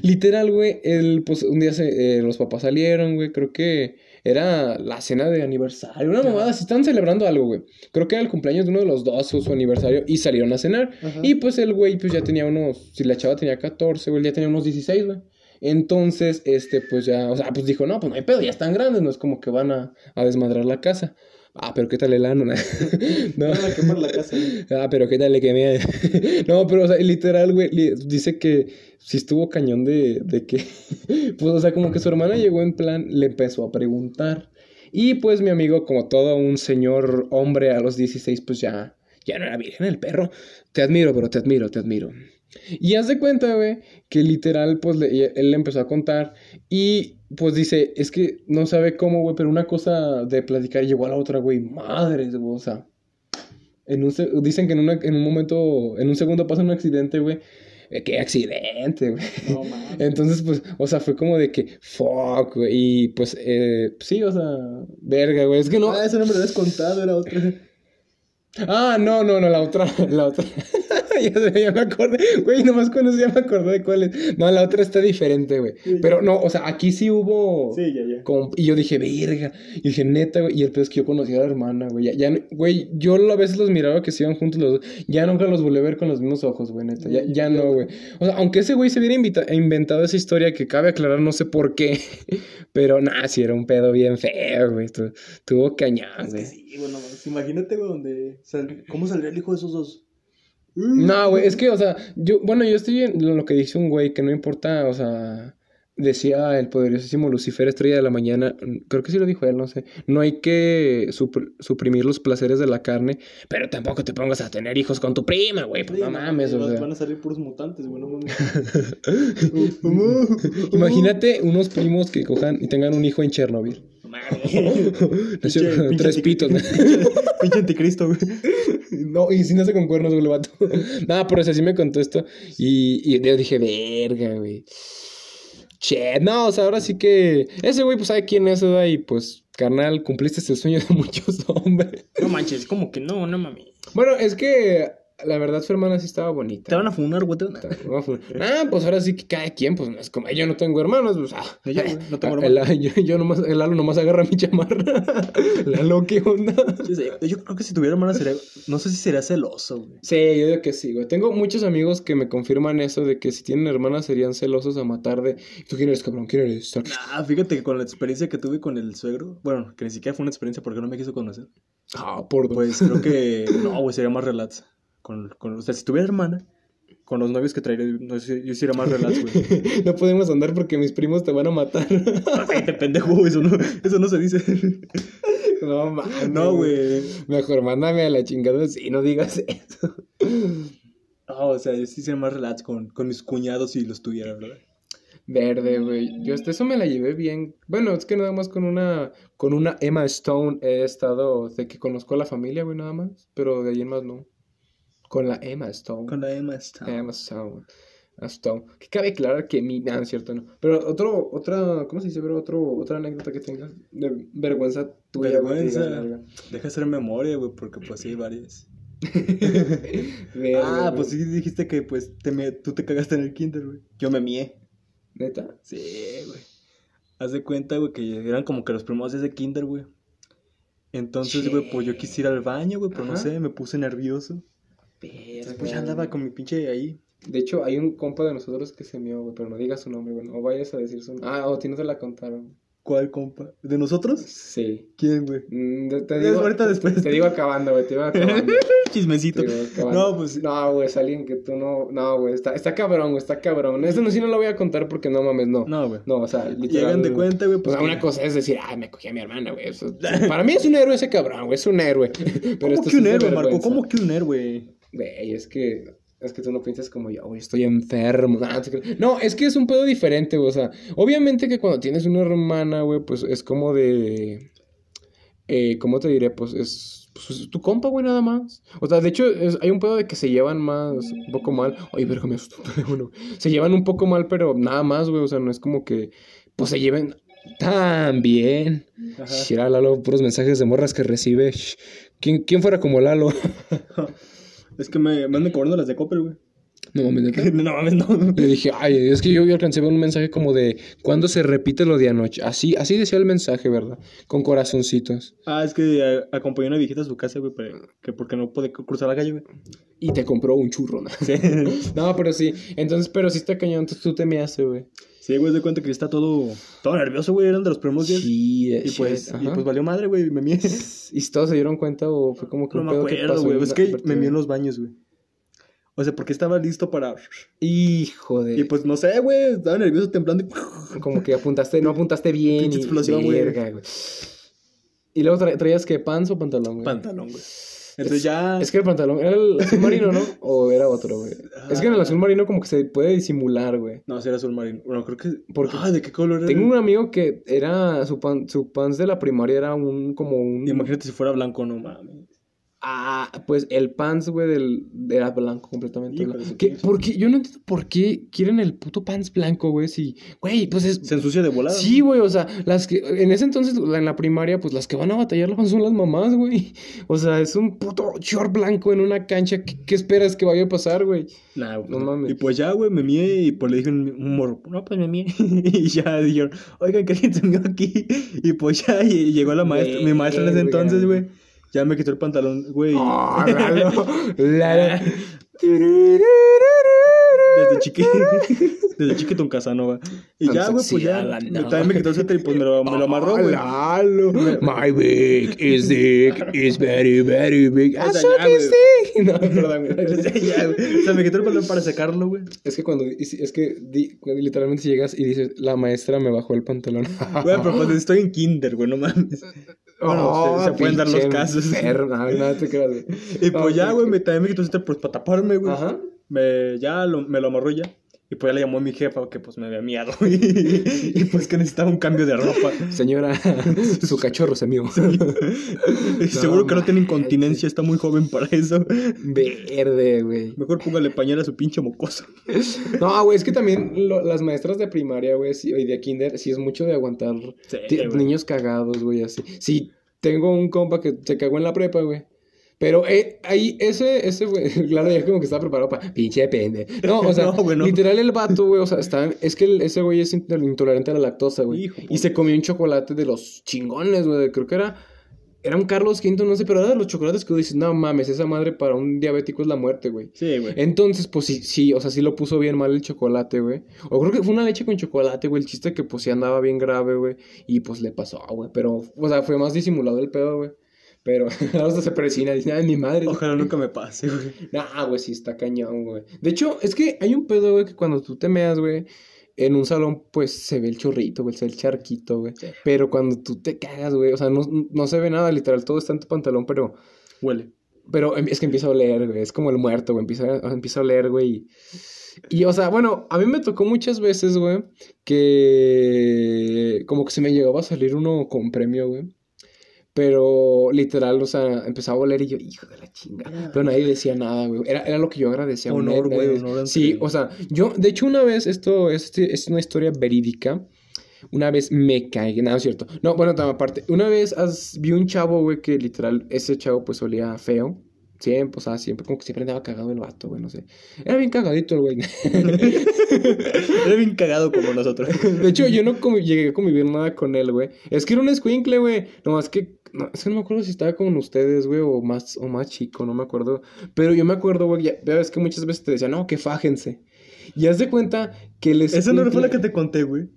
Literal, güey, el, pues un día se, eh, los papás salieron, güey, creo que era la cena de aniversario, una mamada, se están celebrando algo, güey. Creo que era el cumpleaños de uno de los dos o su aniversario y salieron a cenar. Ajá. Y pues el güey, pues ya tenía unos, si la chava tenía 14, güey, ya tenía unos 16, güey. Entonces, este, pues ya, o sea, pues dijo, no, pues no hay pedo, ya están grandes, no es como que van a, a desmadrar la casa. Ah, pero ¿qué tal el ano? no. Van a quemar la casa. güey. Ah, pero ¿qué tal le quemé? no, pero, o sea, literal, güey, dice que sí estuvo cañón de, de que, pues, o sea, como que su hermana llegó en plan, le empezó a preguntar. Y pues mi amigo, como todo un señor hombre a los 16, pues ya, ya no era virgen el perro. Te admiro, bro, te admiro, te admiro. Y haz de cuenta, güey, que literal, pues le- él le empezó a contar y pues dice, es que no sabe cómo, güey, pero una cosa de platicar llegó a la otra, güey, madres, güey, o sea. En un, dicen que en, una- en un momento, en un segundo pasa un accidente, güey. Eh, ¿Qué accidente, güey? No mames. Entonces, pues, o sea, fue como de que, fuck, güey. Y pues, eh, sí, o sea, verga, güey. Es que no. Ah, ese no me lo habías contado, era otra. Ah, no, no, no, la otra, la otra. ya, ya me acordé, güey, nomás cuando ya me acordé de cuál es. No, la otra está diferente, güey. Sí, Pero no, o sea, aquí sí hubo. Sí, ya, ya. como- y yo dije, verga. Y dije, neta, güey. Y el peor es que yo conocía a la hermana, güey. Ya, ya, güey, yo a veces los miraba que se iban juntos los dos. Ya nunca los volví a ver con los mismos ojos, güey, neta. Ya, ya no, güey. O sea, aunque ese güey se hubiera invita- inventado esa historia que cabe aclarar, no sé por qué. Pero nada, sí era un pedo bien feo, güey. Tu- Tuvo cañón, Es que güey. sí, güey, no mames. Imagínate, güey, donde. sal- ¿Cómo saldría el hijo de esos dos? No, güey, es que, o sea, yo, bueno, yo estoy en lo que dice un güey, que no importa, o sea, decía el poderosísimo Lucifer, estrella de la mañana, creo que sí lo dijo él, no sé, no hay que supr- suprimir los placeres de la carne, pero tampoco te pongas a tener hijos con tu prima, güey, pues Sí, no mames, o van- sea. Van a salir puros mutantes, güey, no mames. Imagínate unos primos que cojan y tengan un hijo en Chernobyl. Tres pitos. Pinche anticristo, güey. No, y si nace con cuernos, güey, vato. Nada, pero o sea, sí me contó esto. Y, y yo dije, verga, güey. Che, no, o sea, ahora sí que. Ese güey, pues sabe quién es, ¿verdad? Y pues, carnal, cumpliste el sueño de muchos hombres. No manches, como que no, no mames. Bueno, es que la verdad su hermana sí estaba bonita. Te van a funar, güey. Te van a... Fue- Ah, pues ahora sí que cada quien, pues no es como yo no tengo hermanos, pues ah. Yo, no tengo el, yo, yo nomás, el Lalo nomás agarra mi chamarra. Lalo, ¿qué onda? Yo, sé, yo creo que si tuviera hermana sería. No sé si sería celoso, güey. Sí, yo digo que sí, güey. Tengo muchos amigos que me confirman eso de que si tienen hermanas serían celosos a matar de. ¿Tú quién eres, cabrón? ¿Quién eres? Ah, fíjate que con la experiencia que tuve con el suegro, bueno, que ni siquiera fue una experiencia porque no me quiso conocer, Ah, por dos. pues creo que no, güey, sería más relax. Con, con, o sea, si tuviera hermana, con los novios que traería, no sé, yo sería más relax, güey. no podemos andar porque mis primos te van a matar. Pendejo, eso no, eso no se dice. no, mames. No, güey. Mejor mándame a la chingada si no digas eso. No, o sea, yo sí sería más relax con, con mis cuñados si los tuviera, ¿verdad? Verde, güey. Yo hasta eso me la llevé bien. Bueno, es que nada más con una con una Emma Stone he estado de que conozco a la familia, güey, nada más, pero de ahí en más no. Con la Emma Stone. Con la Emma está. Emma Stone. Emma Stone. Que cabe aclarar que mi. Ah, es cierto, no. Pero otro, otra. ¿Cómo se dice, bro? Otro, otra anécdota que tengas de vergüenza tuya, Vergüenza. digas. Deja hacer memoria, güey, porque pues sí hay varias. Ah, pues sí dijiste que pues te me- tú te cagaste en el kinder, güey. Yo me mié. ¿Neta? Sí, güey. Haz de cuenta, güey, que eran como que los primeros días de kinder, güey. Entonces, güey, pues yo quise ir al baño, güey, pero no sé, me puse nervioso. Entonces, pues ya andaba con mi pinche ahí. De hecho, hay un compa de nosotros que se mió, güey, pero no digas su nombre, güey. No vayas a decir su nombre. Ah, o ti no te la contaron. ¿Cuál compa? ¿De nosotros? Sí. ¿Quién, güey? Mm, te- digo, ahorita después. Te digo acabando, güey, te digo acabando. Chismecito. Te digo acabando. No, pues. No, güey, es alguien que tú no... No, güey, está, está cabrón, güey, está cabrón. Eso no, sí no lo voy a contar porque no mames, no. No, güey. No, o sea, literal... Llegan de cuenta, güey. O Pues sea, que- una cosa es decir, ay, me cogí a mi hermana, güey. Eso- para mí es un héroe ese cabrón, güey, es un héroe. Pero ¿Cómo esto que un héroe, Marco? ¿Cómo que un héroe? Güey, es que... Es que tú no piensas como yo, güey, estoy enfermo. No, creas. No, es que es un pedo diferente, güey. O sea, obviamente que cuando tienes una hermana, güey, pues es como de... Eh, ¿Cómo te diré? Pues es, pues es tu compa, güey, nada más. O sea, de hecho, es- hay un pedo de que se llevan más, un poco mal. Oye, verga, me asustó. Se llevan un poco mal, pero nada más, güey. O sea, no es como que, pues se lleven tan bien. Era Lalo, puros mensajes de morras que recibe. ¿Quién, quién fuera como Lalo? Es que me, me andan cobrando las de Coppel, güey. No mames, ¿neta? No mames, no. Le dije, ay, es que yo, yo alcancé a ver un mensaje como de, ¿cuándo se repite lo de anoche? Así, así decía el mensaje, ¿verdad? Con corazoncitos. Ah, es que eh, acompañó a una viejita a su casa, güey, pero- que porque no puede cruzar la calle, güey. Y te compró un churro, ¿no? Sí. No, pero sí. Entonces, pero sí está cañón. Entonces tú te me hace, güey. Sí, güey, de cuenta que está todo, todo nervioso, güey. Eran de los primeros días. Sí, y, pues, y pues valió madre, güey. Me mié. ¿Y si todos se dieron cuenta o fue como que No un me pedo que acuerdo, pasó güey. Es que me mié en los baños, güey. O sea, porque estaba listo para. Hijo de... Y pues no sé, güey. Estaba nervioso, temblando. y- Como que apuntaste, no apuntaste bien. Pinche explosión, güey. ¿Y luego tra- traías qué? ¿Pants o pantalón, güey? Pantalón, güey. Entonces ya. Es que el pantalón era el azul marino, ¿no? O era otro, güey. Es que en el azul marino como que se puede disimular, güey. No, si era azul marino. Bueno, creo que. ¿Por qué? Ah, ¿de qué color era? Tengo un amigo que era su pan, su pants de la primaria era un como un Imagínate si fuera blanco, no mames. Ah, pues el pants, güey, del era blanco completamente. Hijo blanco. ¿Qué- pinche. ¿Por qué? Yo no entiendo por qué quieren el puto pants blanco, güey, si güey, pues es Se ensucia de volada. Sí, güey, o sea, las que en ese entonces en la primaria, pues las que van a batallar son las mamás, güey. O sea, es un puto short blanco en una cancha. ¿Qué, qué esperas que vaya a pasar, güey? Nah. No mames. Y pues ya, güey, me mié y pues le dije un morro, no, pues me mié. y ya dijeron, oigan, que alguien se mió aquí. Y pues ya y llegó la maestra, mi maestra en ese entonces, güey. Ya me quitó el pantalón, güey. Oh, Lalo, Lalo. Desde chiquito. Desde chiquito en Casanova. Y ya, güey, pues ya. Alan, no. También me quitó el suéter y pues me lo, me lo amarró, güey. Lalo. My big is thick, is very, very big. O Ah, sea, so ya, is thick. No, perdón, güey. O sea, me quitó el pantalón para secarlo, güey. Es que cuando, es que di- cuando literalmente llegas y dices, la maestra me bajó el pantalón. Güey, pero pues estoy en kinder, güey, no mames. Bueno, se- se pueden dar los Oh, casos. enfermo. Ay, no te creas, güey. Y pues No, ya, güey, me, también me quitó el suéter pues para taparme, güey. Ajá. Me, ya lo, me lo amarró ya. Y pues ya le llamó a mi jefa que pues me había miado. Y, y, pues que necesitaba un cambio de ropa. Señora, su cachorro se mió. Y Seguro que no tiene incontinencia, está muy joven para eso. Verde, güey. Mejor póngale pañal a su pinche mocoso. No, güey, es que también lo- las maestras de primaria, güey, sí, y de kinder, sí es mucho de aguantar Sí, niños cagados, güey, así. Sí, tengo un compa que se cagó en la prepa, güey. Pero eh, ahí, ese, ese, güey, claro, ya como que estaba preparado para pinche pende. No, o sea, No, güey, no. literal el vato, güey, o sea, está, es que el- ese güey es intolerante a la lactosa, güey. Hijo, Y se comió un chocolate de los chingones, güey, creo que era, era un Carlos V, no sé, pero era de los chocolates que tú dices, no mames, esa madre para un diabético es la muerte, güey. Sí, güey. Entonces, pues sí, sí, o sea, sí lo puso bien mal el chocolate, güey. O creo que fue una leche con chocolate, güey. El chiste que pues sí andaba bien grave, güey. Y pues le pasó, güey. Pero, o sea, fue más disimulado el pedo, güey. Pero hasta se presina, dice, ay, mi madre. Ojalá nunca me pase, güey. Nah, güey, sí está cañón, güey. De hecho, es que hay un pedo, güey, que cuando tú te meas, güey, en un salón, pues se ve el chorrito, güey, se ve el charquito, güey. Sí. Pero cuando tú te cagas, güey, o sea, no, no se ve nada, literal, todo está en tu pantalón, pero Huele. pero em- es que empieza a oler, güey. Es como el muerto, güey. Empieza, empieza a oler, güey. Y, y, o sea, bueno, a mí me tocó muchas veces, güey, que como que se me llegaba a salir uno con premio, güey. Pero literal, o sea, empezaba a oler y yo, hijo de la chinga. Pero nadie decía nada, güey. Era, era lo que yo agradecía. Honor, güey, honor Sí, o sea, yo, de hecho, una vez, esto es, es una historia verídica. Una vez me caí, no, es cierto. No, bueno, también aparte. Una vez as- vi un chavo, güey, que literal, ese chavo pues olía feo. Siempre, o sea, siempre, como que siempre andaba cagado el vato, güey, no sé. Era bien cagadito el güey. Era bien cagado como nosotros. De hecho, yo no llegué a convivir nada con él, güey. Es que era un escuincle, güey. Nomás que, no, es que no me acuerdo si estaba con ustedes, güey, o más, o más chico, no me acuerdo. Pero yo me acuerdo, güey, ya, ya ves que muchas veces te decían, no, que fájense. Y haz de cuenta que el Esa no fue la que te conté, güey.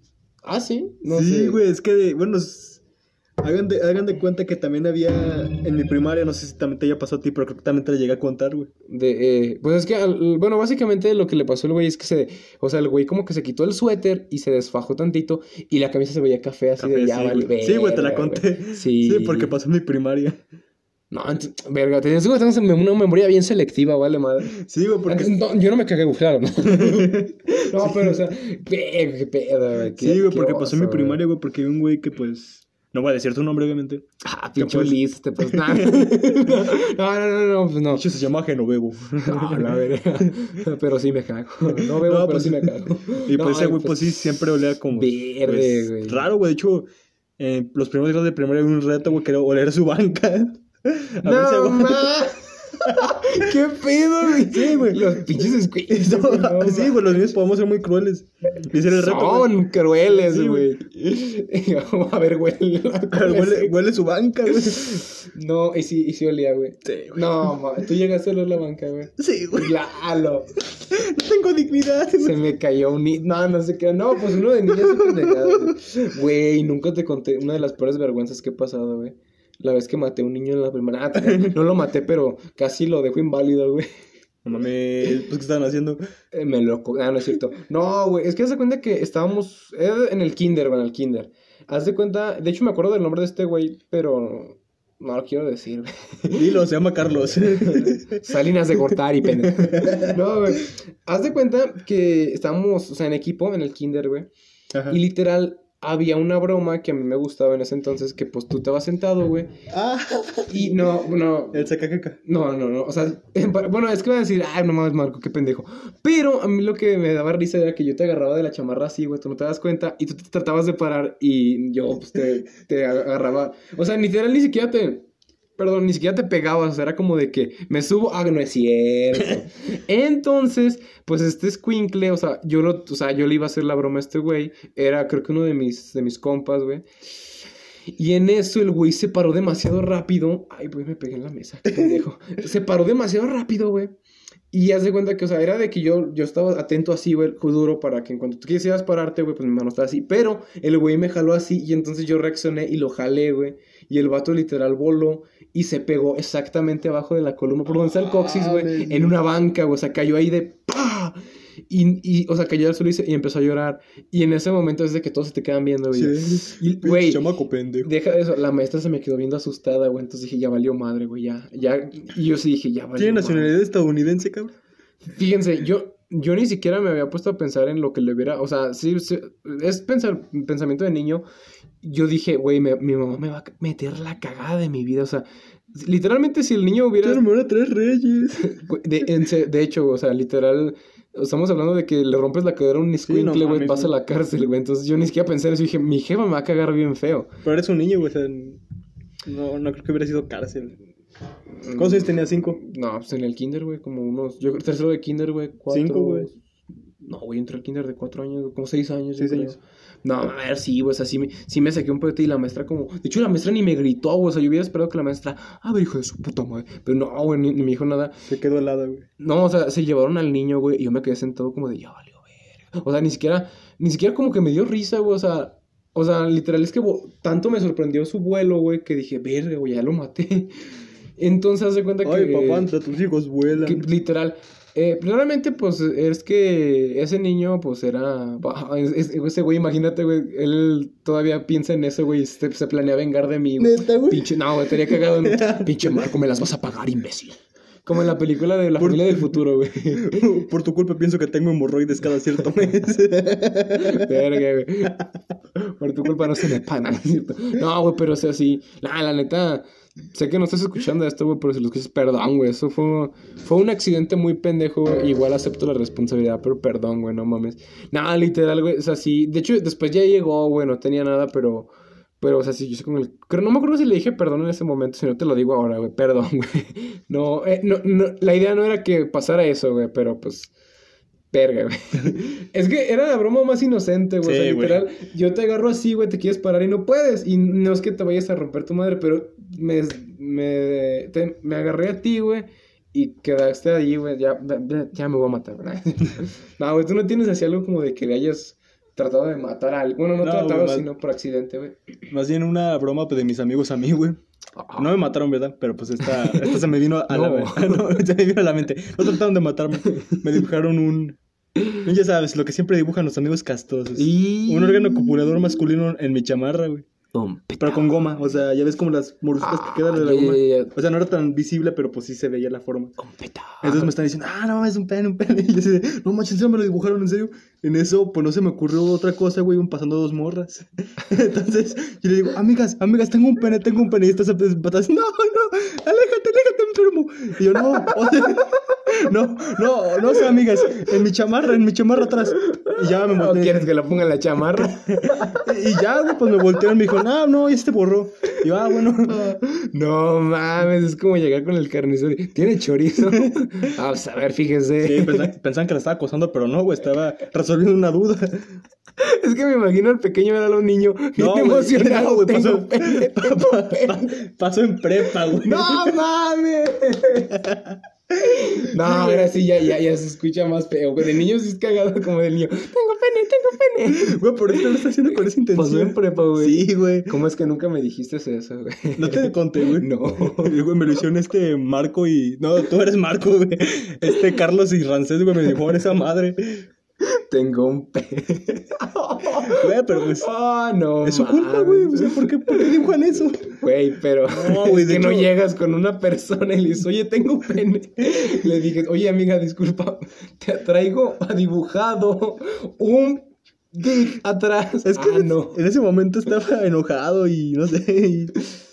Ah, sí. No sí, sé. güey, es que, bueno, hagan de, hagan de cuenta que también había en mi primaria, no sé si también te haya pasado a ti, pero creo que también te lo llegué a contar, güey. De, eh, pues es que, al- bueno, básicamente lo que le pasó al güey es que se, o sea, el güey como que se quitó el suéter y se desfajó tantito y la camisa se veía café así Café, de ya sí, vale, güey. Sí, güey, te la conté. güey. Sí. Sí, porque pasó en mi primaria. No, verga, tenías que tener una memoria bien selectiva, vale, madre. Sí, güey, porque... No, yo no me cagué, claro, ¿no? no, pero, o sea, qué pedo, güey. Sí, güey, porque pasó en mi primaria, güey, porque hay un güey que, pues... No voy a decir tu nombre, obviamente. Ah, pinche pues- Ulises, te pues, nah. no, no, no, no, pues no. Se llama Genovevo. No, la verga. Pero sí me cago. No No, pero pues- sí me cago. Y pues ese güey, pues sí, siempre olía como... Verde, pues, güey. Raro, güey. De hecho, en los primeros días de primaria había un reto, güey, que era oler su banca. A ver No, aguanta. ¿Qué pedo, güey? Sí, güey. Los pinches squeaks. No, sí, güey, los niños podemos ser muy crueles. Era el reto, güey. Son crueles, Sí, güey. a ver, güey. A ver, huele, huele su banca, güey. No, y sí, y sí olía, güey. Sí, güey. No, ma, tú llegaste a oler la banca, güey. Sí, güey. Claro. No tengo dignidad, Se me cayó un ni... No, no sé qué. No, pues uno de niños es pendejado. Güey, nunca te conté una de las peores vergüenzas que he pasado, güey. La vez que maté a un niño en la primera... Ah, no lo maté, pero casi lo dejo inválido, güey. No mames, pues, ¿qué estaban haciendo? Eh, me loco. Ah, no es cierto. No, güey, es que haz de cuenta que estábamos en el kinder, güey, en el kinder. Haz de cuenta... De hecho, me acuerdo del nombre de este güey, pero... No lo quiero decir, güey. Dilo, se llama Carlos. Salinas de Gortari, pendejo. No, güey. Haz de cuenta que estábamos, o sea, en equipo, en el kinder, güey. Ajá. Y literal, había una broma que a mí me gustaba en ese entonces, que pues tú te vas sentado, güey. Ah, Y no, no, el sacacaca. no, no, no. O sea, bueno, es que van a decir, ay, no mames, Marco, qué pendejo. Pero a mí lo que me daba risa era que yo te agarraba de la chamarra así, güey, tú no te das cuenta, y tú te tratabas de parar y yo, pues, te, te agarraba. O sea, literal, ni siquiera te. Perdón, ni siquiera te pegabas, o sea, era como de que me subo, ah, no es cierto. Entonces, pues este squinkle, o sea, yo lo, o sea, yo le iba a hacer la broma a este güey, era creo que uno de mis, de mis compas, güey. Y en eso el güey se paró demasiado rápido. Ay, güey, me pegué en la mesa, qué pendejo. se paró demasiado rápido, güey. Y haz de cuenta que, o sea, era de que yo, yo estaba atento así, güey, duro, para que en cuanto tú quisieras pararte, güey, pues mi mano estaba así. Pero el güey me jaló así y entonces yo reaccioné y lo jalé, güey. Y el vato literal voló y se pegó exactamente abajo de la columna, por donde está el coxis, güey, en una banca, güey. O sea, cayó ahí de ¡pah! Y, y, o sea, cayó al suelo y, empezó a llorar. Y en ese momento es de que todos se te quedan viendo, güey. Sí. Güey, Chamaco pendejo. Deja de eso, la maestra se me quedó viendo asustada, güey. Entonces dije, ya valió madre, güey, ya, ya. Y yo sí dije, ya valió. ¿Tiene madre. nacionalidad estadounidense, cabrón? Fíjense, yo, yo ni siquiera me había puesto a pensar en lo que le hubiera. O sea, sí, sí, es pensar, pensamiento de niño. Yo dije, güey, mi mamá me va a meter la cagada de mi vida. O sea, literalmente si el niño hubiera. Morir a tres reyes. Güey, De, en de hecho, o sea, literal, estamos hablando de que le rompes la cadera a un no escuincle, güey, mames, vas a güey. la cárcel, güey. Entonces yo ni siquiera pensé en eso. Dije, mi jefa me va a cagar bien feo. Pero eres un niño, güey, o sea, no, no creo que hubiera sido cárcel. ¿Cuántos años tenía? ¿Cinco? No, pues en el kinder, güey, como unos. Yo creo tercero de kinder, güey, cuatro. Cinco, güey. No, güey, entré al kinder de cuatro años, como seis años. Seis creo. No, a ver, sí, güey, o sea, sí me, sí me saqué un pedote y la maestra como... De hecho, la maestra ni me gritó, güey, o sea, yo hubiera esperado que la maestra... A ver, hijo de su puta madre. Pero no, güey, ni, ni me dijo nada. Se quedó helada, güey. No, o sea, se llevaron al niño, güey, y yo me quedé sentado como de, ya valió, ver. O sea, ni siquiera, ni siquiera como que me dio risa, güey, o sea... O sea, literal es que tanto me sorprendió su vuelo, güey, que dije, verga, güey, ya lo maté. Entonces, haz de cuenta que... Ay, papá, entre tus hijos vuelan. Que, literal. Eh, primeramente, pues, es que ese niño, pues, era... ese güey, imagínate, güey, él todavía piensa en eso, güey, se, se planea vengar de mí. Neta, güey. Pinche, no, güey, estaría cagado. en- Pinche Marco, me las vas a pagar, imbécil. Como en la película de La Por- familia del futuro, güey. Por tu culpa pienso que tengo hemorroides cada cierto mes. Verga, güey. Por tu culpa no se me pana, ¿no es cierto? No, güey, pero o sea, sí. La, la neta, sé que no estás escuchando esto, güey, pero si lo escuchas, perdón, güey. Eso fue, fue un accidente muy pendejo. Igual acepto la responsabilidad, pero perdón, güey, no mames. Nada, literal, güey. O sea, sí. De hecho, después ya llegó, güey, no tenía nada, pero. Pero, o sea, sí, yo sé con el... Creo, no me acuerdo si le dije perdón en ese momento, si no te lo digo ahora, güey. Perdón, güey. No, eh, no, no, la idea no era que pasara eso, güey, pero pues... Verga, güey. Es que era la broma más inocente, güey. o literal, yo te agarro así, güey, te quieres parar y no puedes. Y no es que te vayas a romper tu madre, pero me, me, te- me agarré a ti, güey. Y quedaste ahí, güey. Ya, ya, me voy a matar, ¿verdad? no, güey, tú no tienes así algo como de que le hayas tratado de matar a alguien. Bueno, no, No, tratado, güey, sino por accidente, güey. Más bien una broma de mis amigos a mí, güey. No me mataron, ¿verdad? Pero pues esta, esta se me vino a la mente. No, se me vino a la mente. No trataron de matarme. Me dibujaron un... Ya sabes, lo que siempre dibujan los amigos castrosos. Y... Un órgano copulador masculino en mi chamarra, güey. Pero con goma. O sea, ya ves como las morositas que quedan de la Ah, goma. O sea, no era tan visible, pero pues sí se veía la forma. Competa. Entonces me están diciendo, ah, no, es un pene, un pene. Y yo así de, no manches, ¿en serio me lo dibujaron, en serio. En eso, pues no se me ocurrió otra cosa, güey, iban pasando dos morras. Entonces yo le digo, amigas, amigas, tengo un pene, tengo un pene. Y estas patas, no, no, aléjate, aléjate, enfermo. Y yo, no, o sea, no, no, no sé, amigas, en mi chamarra, en mi chamarra atrás. Y ya me ¿O volteé. quieres que la ponga en la chamarra? Y ya, güey, pues me voltearon y me dijo, no, no, ya se te borró. Y yo, ah, bueno. no mames, es como llegar con el carnicero. y, ¿Tiene chorizo? Ah, pues a ver, fíjese. Sí, pensaban, pensaban que la estaba acosando, pero no, güey, estaba resolviendo una duda. Es que me imagino al pequeño era un niño bien güey, emocionado. no, güey, pasó, pene, pa- pa- pene. pa- pasó en prepa, güey. ¡No mames! No, ahora sí ya, ya, ya se escucha más feo. güey. De niño sí es cagado como del niño. Tengo pene, tengo pene. Güey, por eso lo está haciendo con esa intención. Pasó en prepa, güey. Sí, güey. ¿Cómo es que nunca me dijiste eso, güey? No te conté, güey. No. Güey, me lo hicieron este Marco y... No, tú eres Marco, güey. Este Carlos y Rancés, güey, me dijo esa madre. Tengo un pene. Güey, pero pues... Ah, no. Es su culpa, güey. O sea, ¿por qué, ¿por qué dibujan eso? Güey, pero No, güey, es que no llegas con una persona y le dices, oye, tengo un pene. Le dije, oye, amiga, disculpa, te traigo dibujado un dick atrás. Es que ah, no. en ese momento estaba enojado y no sé. Y,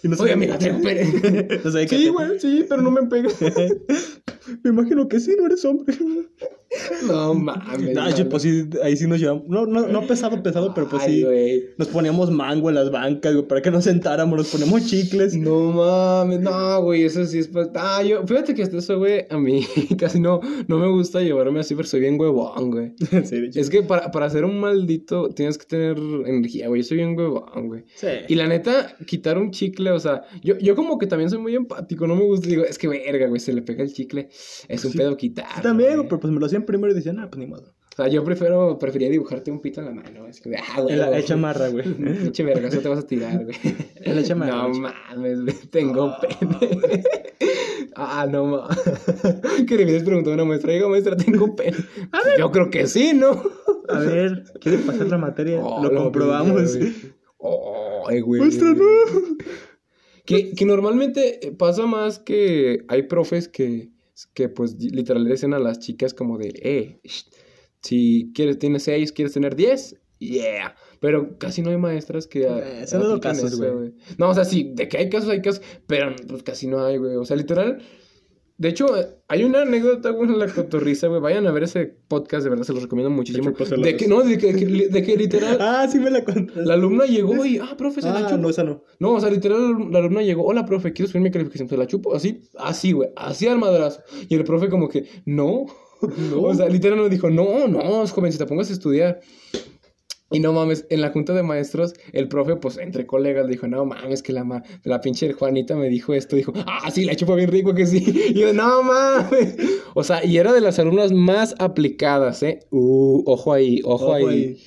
y no Oye, amiga, tengo pene. No sé Sí, te- güey, sí, pero no me pegas. Me imagino que sí, no eres hombre. No mames. Ah, yo, pues sí, ahí sí nos llevamos. No, no, no pesado, pesado, pero pues Ay, sí. güey. Nos poníamos mango en las bancas, güey, para que nos sentáramos, nos poníamos chicles. No mames, no, güey, eso sí es. Ah, yo, fíjate que eso, güey, a mí casi no, no me gusta llevarme así, pero soy bien huevón, güey. Sí. Es que para, para ser un maldito tienes que tener energía, güey. Yo soy bien huevón, güey. Sí. Y la neta, quitar un chicle, o sea, yo, yo como que también soy muy empático, no me gusta, digo, es que verga, güey, se le pega el chicle, es un Sí. pedo quitar. También, pero pues me lo hacían primero y decían, ah, pues ni modo. O sea, yo prefiero, prefería dibujarte un pito en la mano, es que, ah, güey. La chamarra, güey. Pinche verga, eso te vas a tirar, güey. La chamarra. No mames, güey, tengo pene. Ah, no mames. Que le preguntado a una maestra, diga, maestra, tengo pene. Yo creo que sí, ¿no? A ver, ¿quieres pasar la materia? Oh, lo comprobamos. vida, güey. Ay, güey. Maestra, no. Que, que normalmente pasa más que hay profes que, que pues literal le dicen a las chicas como de, eh, si quieres, tienes seis, quieres tener diez, yeah. Pero casi no hay maestras que... Eh, se casos, eso, güey. No, o sea, sí, de que hay casos, hay casos, pero pues casi no hay, güey. O sea, literal... De hecho, hay una anécdota, güey, en la cotorriza, güey. Vayan a ver ese podcast, de verdad, se los recomiendo muchísimo. De que, no, de que, de que literal, Ah, sí me la contaste. la alumna llegó y, ah, profe, se la Ah, chupo. no, esa no. No, o sea, literal, la alumna llegó, hola, profe, quiero subir mi calificación, se la chupo, así, así, güey, así al madrazo. Y el profe como que, no, No. o sea, literal nos dijo, no, no, es jovencita, pongas a estudiar. Y no mames, en la junta de maestros, el profe, pues, entre colegas, dijo, no mames, que la, ma la pinche Juanita me dijo esto, dijo, ah, sí, la chupa bien rico que sí. Y yo, no mames. O sea, y era de las alumnas más aplicadas, ¿eh? Uh, ojo ahí, ojo, ahí.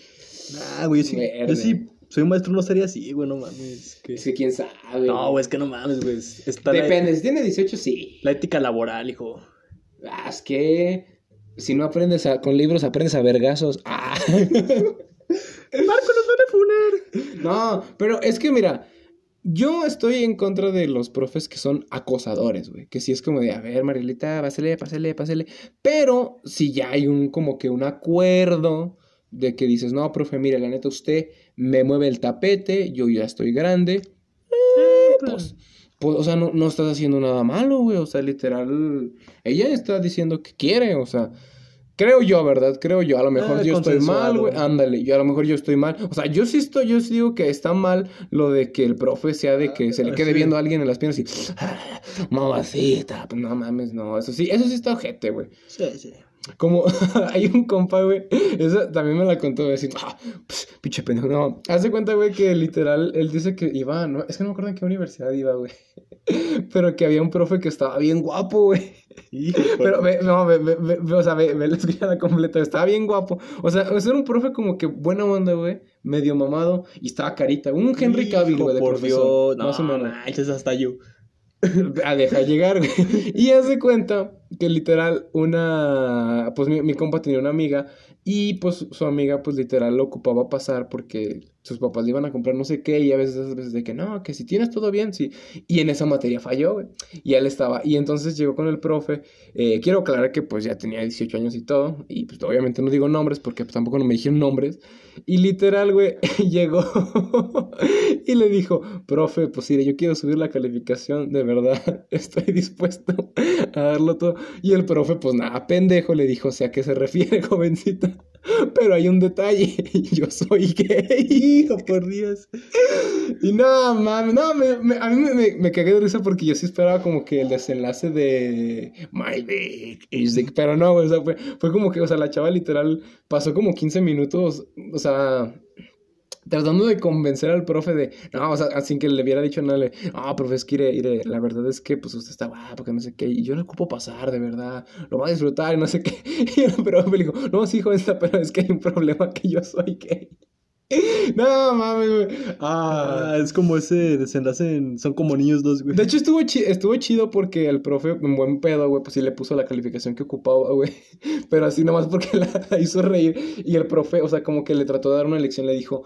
Ah, güey, yo sí, yo sí soy un maestro, no sería así, güey, no mames. que- Es que quién sabe. No, güey, es que no mames, güey. La- Depende, si tiene 18, sí. La ética laboral, hijo. Ah, es que si no aprendes a- con libros, aprendes a vergazos. Ah. Marco nos van a funar. No, pero es que mira, yo estoy en contra de los profes que son acosadores, güey. Que si es como de, a ver, Marielita, pásale, pásale, pásale. Pero si ya hay un como que un acuerdo de que dices, no, profe, mire, la neta, usted me mueve el tapete, yo ya estoy grande. Pues, pues, o sea, no, no estás haciendo nada malo, güey. O sea, literal, ella está diciendo que quiere, o sea, creo yo, ¿verdad? Creo yo. A lo mejor Ah, yo estoy mal, güey. Ándale, yo a lo mejor yo estoy mal. O sea, yo sí estoy, yo sí digo que está mal lo de que el profe sea de que se le Ah, quede sí. viendo a alguien en las piernas y, "Ah, mamacita, pues no mames, no. Eso sí, eso sí está ojete, güey. Sí, sí. como hay un compa, güey, eso también me la contó, güey, así, ah, pinche pendejo, no, hace cuenta, güey, que literal, él dice que iba, no, es que no me acuerdo en qué universidad iba, güey, pero que había un profe que estaba bien guapo, güey, pero, ve, no, ve, ve, ve, o sea, ve la escritura completa, estaba bien guapo, o sea, era un profe como que buena onda, güey, medio mamado, y estaba carita, un Henry Cavill, güey, de por profesor, Dios, no, más o menos. manches, hasta yo. a dejar llegar, güey. Y hace cuenta que literal una, pues mi, mi compa tenía una amiga y pues su amiga pues literal lo ocupaba pasar porque sus papás le iban a comprar no sé qué y a veces, a veces de que no, que si tienes todo bien, sí. Y en esa materia falló, güey. Y él estaba, y entonces llegó con el profe, eh, quiero aclarar que pues ya tenía 18 años y todo, y pues obviamente no digo nombres porque pues, tampoco no me dijeron nombres. Y literal, güey, llegó y le dijo, profe, pues mire, yo quiero subir la calificación, de verdad, estoy dispuesto a darlo todo. Y el profe, pues nada, pendejo, le dijo, o sea, ¿a qué se refiere, jovencita? Pero hay un detalle, yo soy gay. Hijo, por Dios. Y no, mames, no, me, me- a mí me, me, cagué de risa porque yo sí esperaba como que el desenlace de My dick is dick, pero no, güey, o sea, fue, fue como que, o sea, la chava literal pasó como 15 minutos, o sea, tratando de convencer al profe de, no, o sea, sin que le hubiera dicho nada, le, no, profe, es que iré, iré, la verdad es que, pues, usted está guapo, que no sé qué, y yo no ocupo pasar, de verdad, lo va a disfrutar, y no sé qué, y el profe le dijo, no, sí, joven, pero es que hay un problema que yo soy gay. No, mames, güey. Ah. Ah, es como ese desenlace en Son como niños dos, güey. De hecho, estuvo, chi- estuvo chido porque el profe, en buen pedo, güey, pues sí le puso la calificación que ocupaba, güey. Pero así nomás porque la, la hizo reír. Y el profe, o sea, como que le trató de dar una lección, le dijo,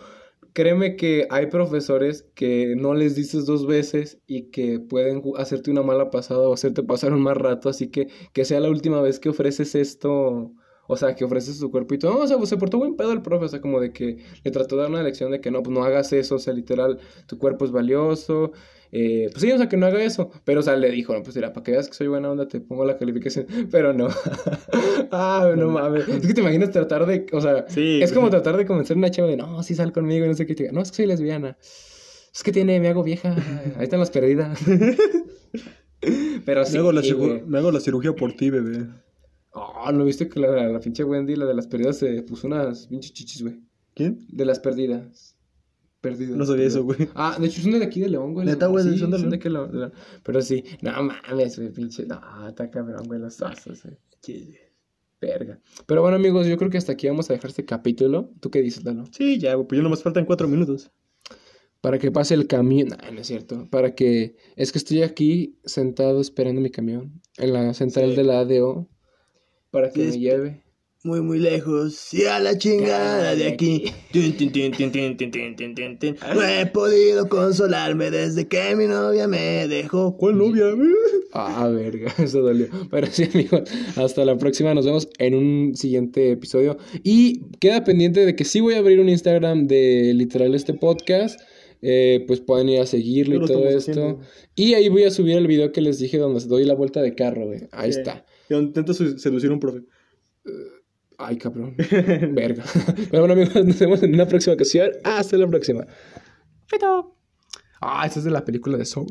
créeme que hay profesores que no les dices dos veces y que pueden hacerte una mala pasada o hacerte pasar un mal rato. Así que que sea la última vez que ofreces esto. O sea, que ofreces tu cuerpo y todo. No, o pues se portó buen pedo el profe. O sea, como de que le trató de dar una lección de que no, pues no hagas eso. O sea, literal, tu cuerpo es valioso. Eh, pues sí, o sea, que no haga eso. Pero, o sea, le dijo, no, pues mira, para que veas que soy buena onda, te pongo la calificación. Pero no. ah, no mames. Es que te imaginas tratar de, o sea, Sí, es como güey. tratar de convencer a una chava de, no, sí sal conmigo y no sé qué. no, es que soy lesbiana. Es que tiene, me hago vieja. Ahí están las perdidas. Pero sí, me, hago la me hago la cirugía por ti, bebé. Oh, ¿no viste que la, la pinche Wendy, la de las perdidas, se puso unas pinches chichis, güey? ¿Quién? De las perdidas. Perdidas. No sabía eso, güey. Ah, de hecho son de aquí de León, güey. ¿Neta, güey? Sí, ¿Son de son León? de aquí de León, de León. Pero sí, no mames, güey, pinche. No, está cabrón, güey, los osos, güey. Verga. Pero bueno, amigos, yo creo que hasta aquí vamos a dejar este capítulo. ¿Tú qué dices, Lalo? Sí, ya, güey, pues ya nomás faltan cuatro minutos. Para que pase el camión. No, no es cierto. Para que. Es que estoy aquí sentado esperando mi camión. En la central Sí. de la ADO. Para que Sí, me lleve muy muy lejos y a la chingada de aquí. No he podido consolarme desde que mi novia me dejó. ¿Cuál novia? ah, verga, eso dolió. Pero sí, amigos, hasta la próxima. Nos vemos en un siguiente episodio. Y queda pendiente de que sí voy a abrir un Instagram de literal este podcast. Eh, pues pueden ir a seguirlo y todo esto. Y ahí voy a subir el video que les dije donde doy la vuelta de carro. Ahí está. Intento seducir a un profe. Eh, Ay, cabrón. Verga. Pero bueno, amigos, nos vemos en una próxima ocasión. Hasta la próxima. Fito. Ah, esta es de la película de Soul.